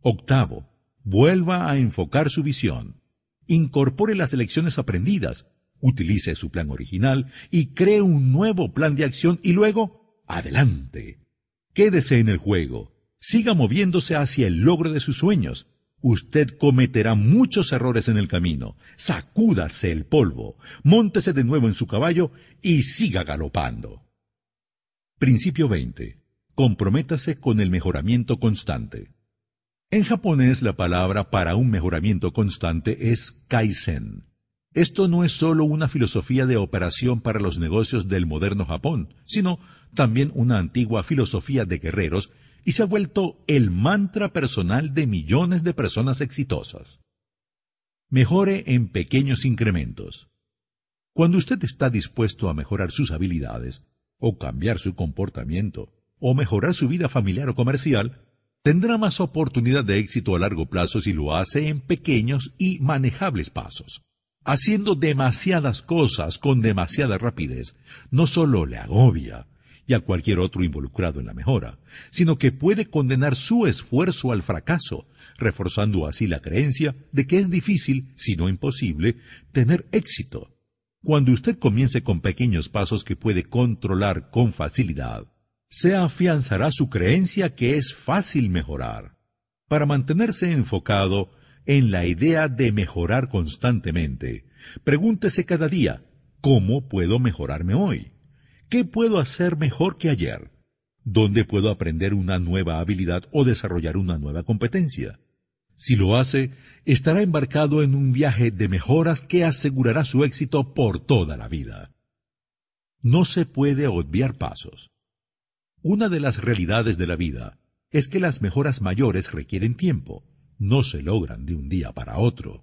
Octavo, vuelva a enfocar su visión. Incorpore las lecciones aprendidas, utilice su plan original y cree un nuevo plan de acción y luego, adelante. Quédese en el juego. Siga moviéndose hacia el logro de sus sueños. Usted cometerá muchos errores en el camino. Sacúdase el polvo, móntese de nuevo en su caballo y siga galopando. Principio 20. Comprométase con el mejoramiento constante. En japonés la palabra para un mejoramiento constante es kaizen. Esto no es sólo una filosofía de operación para los negocios del moderno Japón, sino también una antigua filosofía de guerreros y se ha vuelto el mantra personal de millones de personas exitosas. Mejore en pequeños incrementos. Cuando usted está dispuesto a mejorar sus habilidades, o cambiar su comportamiento, o mejorar su vida familiar o comercial, tendrá más oportunidad de éxito a largo plazo si lo hace en pequeños y manejables pasos haciendo demasiadas cosas con demasiada rapidez, no solo le agobia y a cualquier otro involucrado en la mejora, sino que puede condenar su esfuerzo al fracaso, reforzando así la creencia de que es difícil, si no imposible, tener éxito. Cuando usted comience con pequeños pasos que puede controlar con facilidad, se afianzará su creencia que es fácil mejorar. Para mantenerse enfocado en la idea de mejorar constantemente, pregúntese cada día, ¿cómo puedo mejorarme hoy? ¿Qué puedo hacer mejor que ayer? ¿Dónde puedo aprender una nueva habilidad o desarrollar una nueva competencia? Si lo hace, estará embarcado en un viaje de mejoras que asegurará su éxito por toda la vida. No se puede obviar pasos. Una de las realidades de la vida es que las mejoras mayores requieren tiempo, no se logran de un día para otro.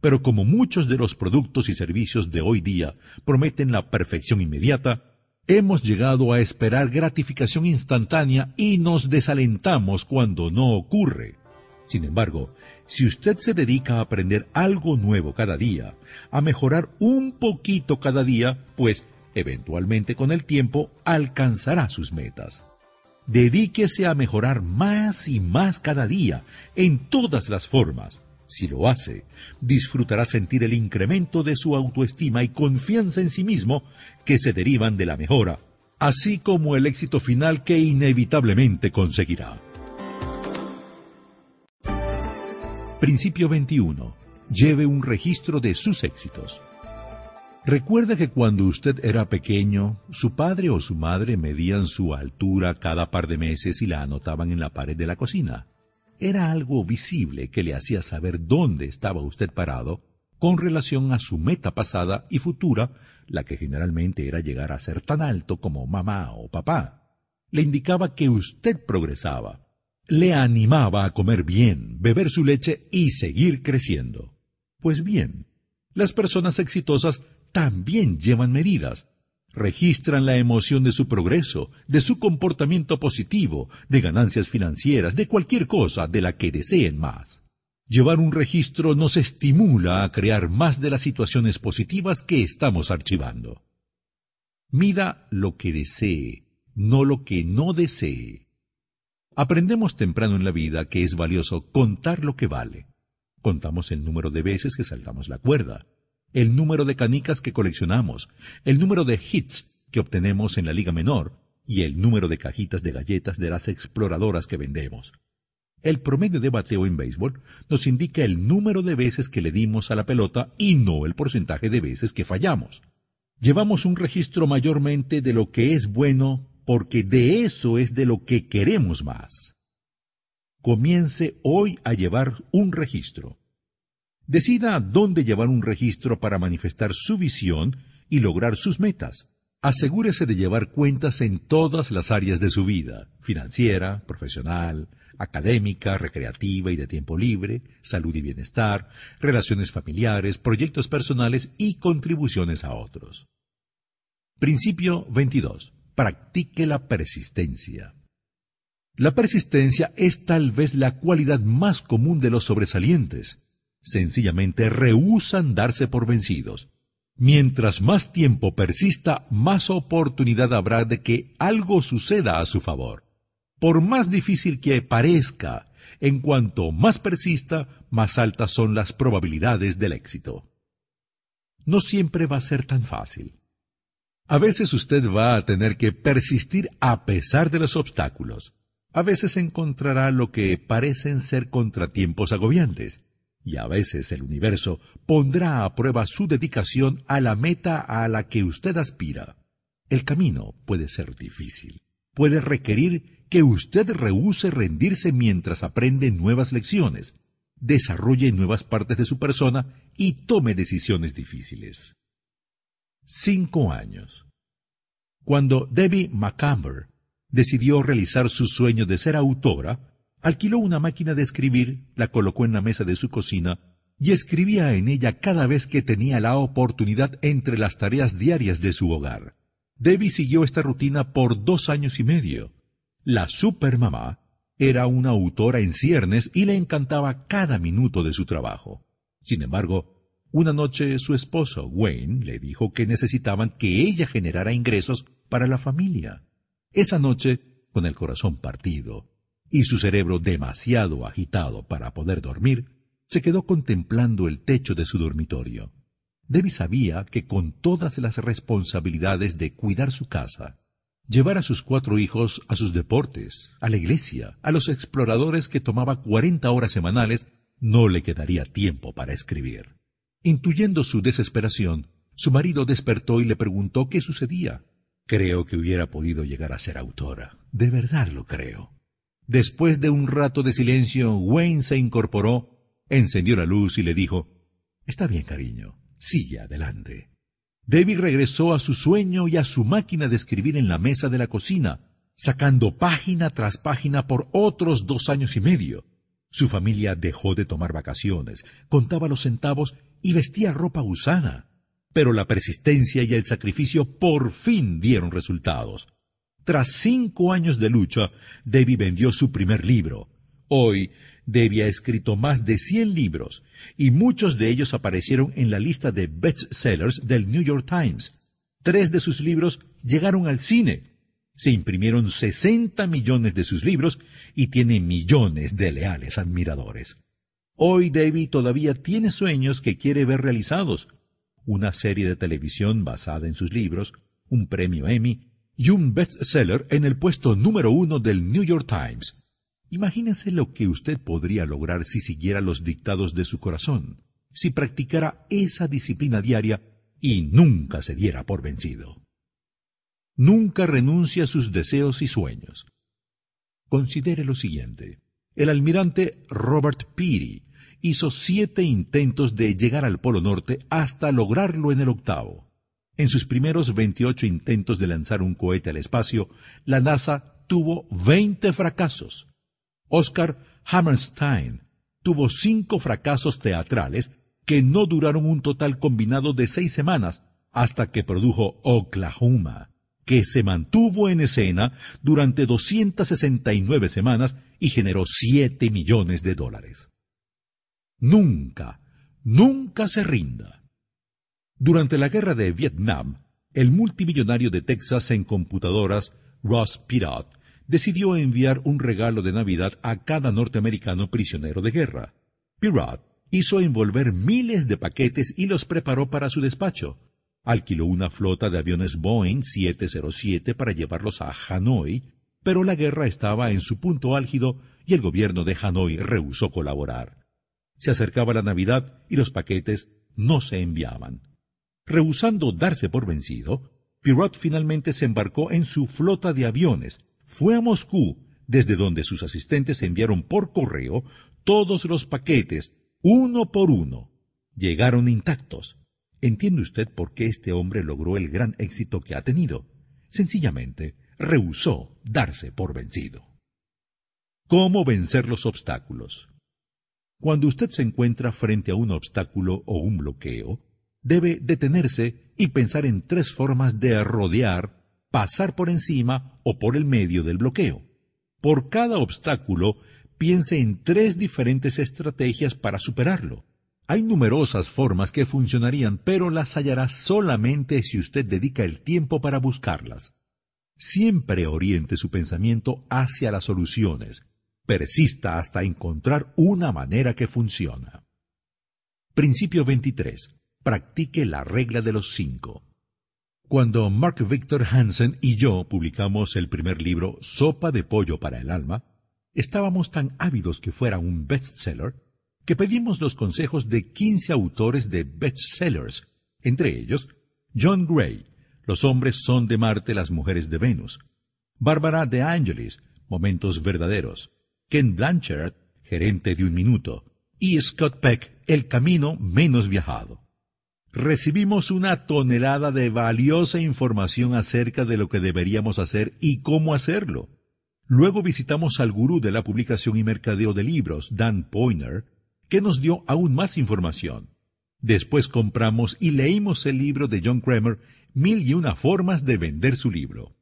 Pero como muchos de los productos y servicios de hoy día prometen la perfección inmediata, hemos llegado a esperar gratificación instantánea y nos desalentamos cuando no ocurre. Sin embargo, si usted se dedica a aprender algo nuevo cada día, a mejorar un poquito cada día, pues eventualmente con el tiempo alcanzará sus metas. Dedíquese a mejorar más y más cada día, en todas las formas. Si lo hace, disfrutará sentir el incremento de su autoestima y confianza en sí mismo que se derivan de la mejora, así como el éxito final que inevitablemente conseguirá. Principio 21. Lleve un registro de sus éxitos. Recuerda que cuando usted era pequeño, su padre o su madre medían su altura cada par de meses y la anotaban en la pared de la cocina. Era algo visible que le hacía saber dónde estaba usted parado con relación a su meta pasada y futura, la que generalmente era llegar a ser tan alto como mamá o papá. Le indicaba que usted progresaba, le animaba a comer bien, beber su leche y seguir creciendo. Pues bien, las personas exitosas también llevan medidas. Registran la emoción de su progreso, de su comportamiento positivo, de ganancias financieras, de cualquier cosa de la que deseen más. Llevar un registro nos estimula a crear más de las situaciones positivas que estamos archivando. Mida lo que desee, no lo que no desee. Aprendemos temprano en la vida que es valioso contar lo que vale. Contamos el número de veces que saltamos la cuerda, el número de canicas que coleccionamos, el número de hits que obtenemos en la liga menor y el número de cajitas de galletas de las exploradoras que vendemos. El promedio de bateo en béisbol nos indica el número de veces que le dimos a la pelota y no el porcentaje de veces que fallamos. Llevamos un registro mayormente de lo que es bueno porque de eso es de lo que queremos más. Comience hoy a llevar un registro. Decida dónde llevar un registro para manifestar su visión y lograr sus metas. Asegúrese de llevar cuentas en todas las áreas de su vida, financiera, profesional, académica, recreativa y de tiempo libre, salud y bienestar, relaciones familiares, proyectos personales y contribuciones a otros. Principio 22 practique la persistencia. La persistencia es tal vez la cualidad más común de los sobresalientes. Sencillamente rehúsan darse por vencidos. Mientras más tiempo persista, más oportunidad habrá de que algo suceda a su favor. Por más difícil que parezca, en cuanto más persista, más altas son las probabilidades del éxito. No siempre va a ser tan fácil. A veces usted va a tener que persistir a pesar de los obstáculos. A veces encontrará lo que parecen ser contratiempos agobiantes. Y a veces el universo pondrá a prueba su dedicación a la meta a la que usted aspira. El camino puede ser difícil. Puede requerir que usted rehúse rendirse mientras aprende nuevas lecciones, desarrolle nuevas partes de su persona y tome decisiones difíciles cinco años. Cuando Debbie McCamber decidió realizar su sueño de ser autora, alquiló una máquina de escribir, la colocó en la mesa de su cocina y escribía en ella cada vez que tenía la oportunidad entre las tareas diarias de su hogar. Debbie siguió esta rutina por dos años y medio. La supermamá era una autora en ciernes y le encantaba cada minuto de su trabajo. Sin embargo, una noche su esposo, Wayne, le dijo que necesitaban que ella generara ingresos para la familia. Esa noche, con el corazón partido y su cerebro demasiado agitado para poder dormir, se quedó contemplando el techo de su dormitorio. Debbie sabía que con todas las responsabilidades de cuidar su casa, llevar a sus cuatro hijos a sus deportes, a la iglesia, a los exploradores que tomaba cuarenta horas semanales, no le quedaría tiempo para escribir. Intuyendo su desesperación, su marido despertó y le preguntó qué sucedía. Creo que hubiera podido llegar a ser autora. De verdad lo creo. Después de un rato de silencio, Wayne se incorporó, encendió la luz y le dijo Está bien, cariño, sigue adelante. Debbie regresó a su sueño y a su máquina de escribir en la mesa de la cocina, sacando página tras página por otros dos años y medio. Su familia dejó de tomar vacaciones, contaba los centavos y vestía ropa usada. Pero la persistencia y el sacrificio por fin dieron resultados. Tras cinco años de lucha, Debbie vendió su primer libro. Hoy, Debbie ha escrito más de 100 libros, y muchos de ellos aparecieron en la lista de bestsellers del New York Times. Tres de sus libros llegaron al cine. Se imprimieron 60 millones de sus libros y tiene millones de leales admiradores. Hoy Debbie todavía tiene sueños que quiere ver realizados. Una serie de televisión basada en sus libros, un premio Emmy y un bestseller en el puesto número uno del New York Times. Imagínese lo que usted podría lograr si siguiera los dictados de su corazón, si practicara esa disciplina diaria y nunca se diera por vencido. Nunca renuncia a sus deseos y sueños. Considere lo siguiente. El almirante Robert Peary hizo siete intentos de llegar al Polo Norte hasta lograrlo en el octavo. En sus primeros 28 intentos de lanzar un cohete al espacio, la NASA tuvo 20 fracasos. Oscar Hammerstein tuvo cinco fracasos teatrales que no duraron un total combinado de seis semanas hasta que produjo Oklahoma, que se mantuvo en escena durante 269 semanas y generó 7 millones de dólares. Nunca, nunca se rinda. Durante la guerra de Vietnam, el multimillonario de Texas en computadoras, Ross Perot, decidió enviar un regalo de Navidad a cada norteamericano prisionero de guerra. Perot hizo envolver miles de paquetes y los preparó para su despacho. Alquiló una flota de aviones Boeing 707 para llevarlos a Hanoi, pero la guerra estaba en su punto álgido y el gobierno de Hanoi rehusó colaborar. Se acercaba la Navidad y los paquetes no se enviaban. Rehusando darse por vencido, Pirot finalmente se embarcó en su flota de aviones, fue a Moscú, desde donde sus asistentes enviaron por correo todos los paquetes, uno por uno. Llegaron intactos. ¿Entiende usted por qué este hombre logró el gran éxito que ha tenido? Sencillamente, rehusó darse por vencido. ¿Cómo vencer los obstáculos? Cuando usted se encuentra frente a un obstáculo o un bloqueo, debe detenerse y pensar en tres formas de rodear pasar por encima o por el medio del bloqueo. Por cada obstáculo, piense en tres diferentes estrategias para superarlo. Hay numerosas formas que funcionarían, pero las hallará solamente si usted dedica el tiempo para buscarlas. Siempre oriente su pensamiento hacia las soluciones. Persista hasta encontrar una manera que funciona. Principio 23. Practique la regla de los cinco. Cuando Mark Victor Hansen y yo publicamos el primer libro Sopa de Pollo para el Alma, estábamos tan ávidos que fuera un bestseller que pedimos los consejos de quince autores de bestsellers, entre ellos John Gray, Los hombres son de Marte, las mujeres de Venus, Bárbara de Angelis, Momentos verdaderos, Ken Blanchard, Gerente de un minuto, y Scott Peck, El camino menos viajado recibimos una tonelada de valiosa información acerca de lo que deberíamos hacer y cómo hacerlo. Luego visitamos al gurú de la publicación y mercadeo de libros, Dan Poiner, que nos dio aún más información. Después compramos y leímos el libro de John Kramer, Mil y una formas de vender su libro.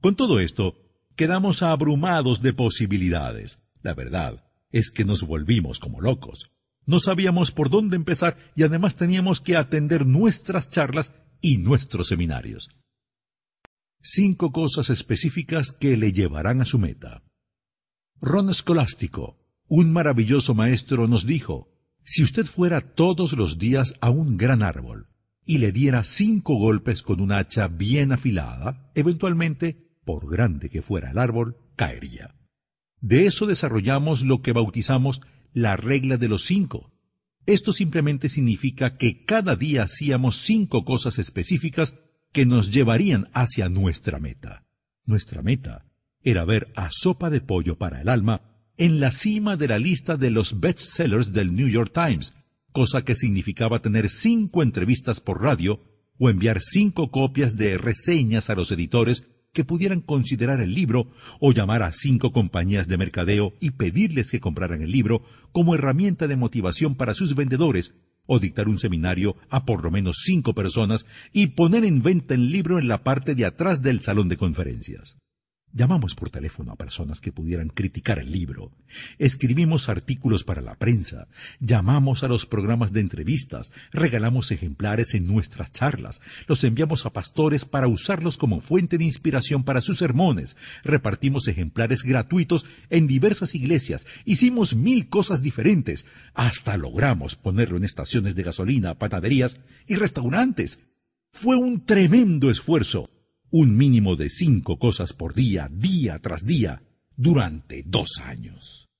Con todo esto, quedamos abrumados de posibilidades. La verdad es que nos volvimos como locos. No sabíamos por dónde empezar y además teníamos que atender nuestras charlas y nuestros seminarios. Cinco cosas específicas que le llevarán a su meta. Ron Escolástico, un maravilloso maestro, nos dijo, si usted fuera todos los días a un gran árbol y le diera cinco golpes con un hacha bien afilada, eventualmente, por grande que fuera el árbol, caería. De eso desarrollamos lo que bautizamos la regla de los cinco. Esto simplemente significa que cada día hacíamos cinco cosas específicas que nos llevarían hacia nuestra meta. Nuestra meta era ver a Sopa de Pollo para el Alma en la cima de la lista de los bestsellers del New York Times, cosa que significaba tener cinco entrevistas por radio o enviar cinco copias de reseñas a los editores que pudieran considerar el libro o llamar a cinco compañías de mercadeo y pedirles que compraran el libro como herramienta de motivación para sus vendedores o dictar un seminario a por lo menos cinco personas y poner en venta el libro en la parte de atrás del salón de conferencias. Llamamos por teléfono a personas que pudieran criticar el libro. Escribimos artículos para la prensa. Llamamos a los programas de entrevistas. Regalamos ejemplares en nuestras charlas. Los enviamos a pastores para usarlos como fuente de inspiración para sus sermones. Repartimos ejemplares gratuitos en diversas iglesias. Hicimos mil cosas diferentes. Hasta logramos ponerlo en estaciones de gasolina, panaderías y restaurantes. Fue un tremendo esfuerzo un mínimo de cinco cosas por día, día tras día, durante dos años.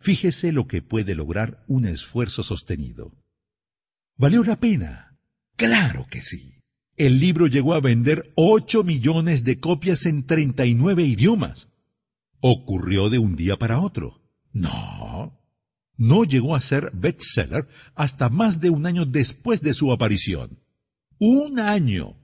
Fíjese lo que puede lograr un esfuerzo sostenido. ¿Valió la pena? Claro que sí. El libro llegó a vender ocho millones de copias en treinta y nueve idiomas. ¿Ocurrió de un día para otro? No. No llegó a ser bestseller hasta más de un año después de su aparición. Un año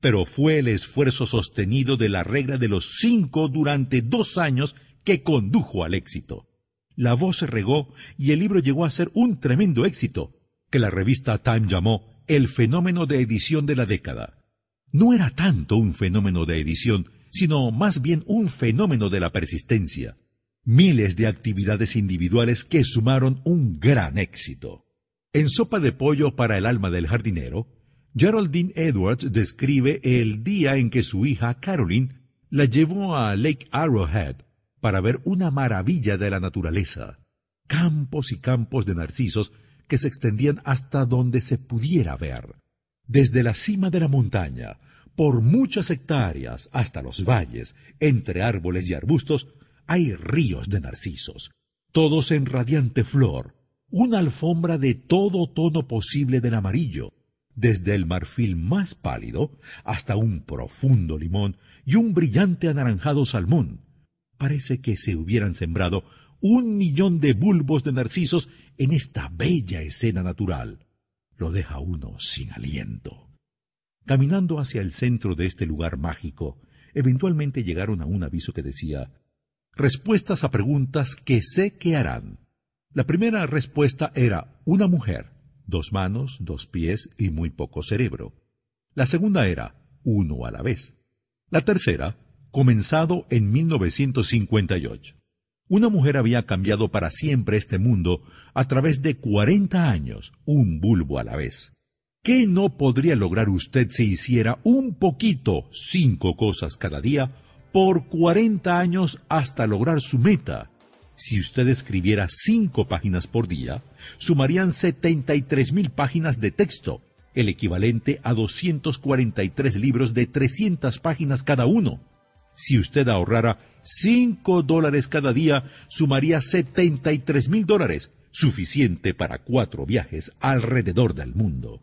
pero fue el esfuerzo sostenido de la regla de los cinco durante dos años que condujo al éxito. La voz se regó y el libro llegó a ser un tremendo éxito, que la revista Time llamó el fenómeno de edición de la década. No era tanto un fenómeno de edición, sino más bien un fenómeno de la persistencia. Miles de actividades individuales que sumaron un gran éxito. En Sopa de Pollo para el alma del jardinero, Geraldine Edwards describe el día en que su hija Caroline la llevó a Lake Arrowhead para ver una maravilla de la naturaleza, campos y campos de narcisos que se extendían hasta donde se pudiera ver. Desde la cima de la montaña, por muchas hectáreas hasta los valles, entre árboles y arbustos, hay ríos de narcisos, todos en radiante flor, una alfombra de todo tono posible del amarillo, desde el marfil más pálido hasta un profundo limón y un brillante anaranjado salmón. Parece que se hubieran sembrado un millón de bulbos de narcisos en esta bella escena natural. Lo deja uno sin aliento. Caminando hacia el centro de este lugar mágico, eventualmente llegaron a un aviso que decía Respuestas a preguntas que sé que harán. La primera respuesta era una mujer dos manos, dos pies y muy poco cerebro. La segunda era uno a la vez. La tercera, comenzado en 1958. Una mujer había cambiado para siempre este mundo a través de cuarenta años, un bulbo a la vez. ¿Qué no podría lograr usted si hiciera un poquito, cinco cosas cada día, por cuarenta años hasta lograr su meta? Si usted escribiera cinco páginas por día, sumarían 73 mil páginas de texto, el equivalente a 243 libros de 300 páginas cada uno. Si usted ahorrara 5 dólares cada día, sumaría 73 mil dólares, suficiente para cuatro viajes alrededor del mundo.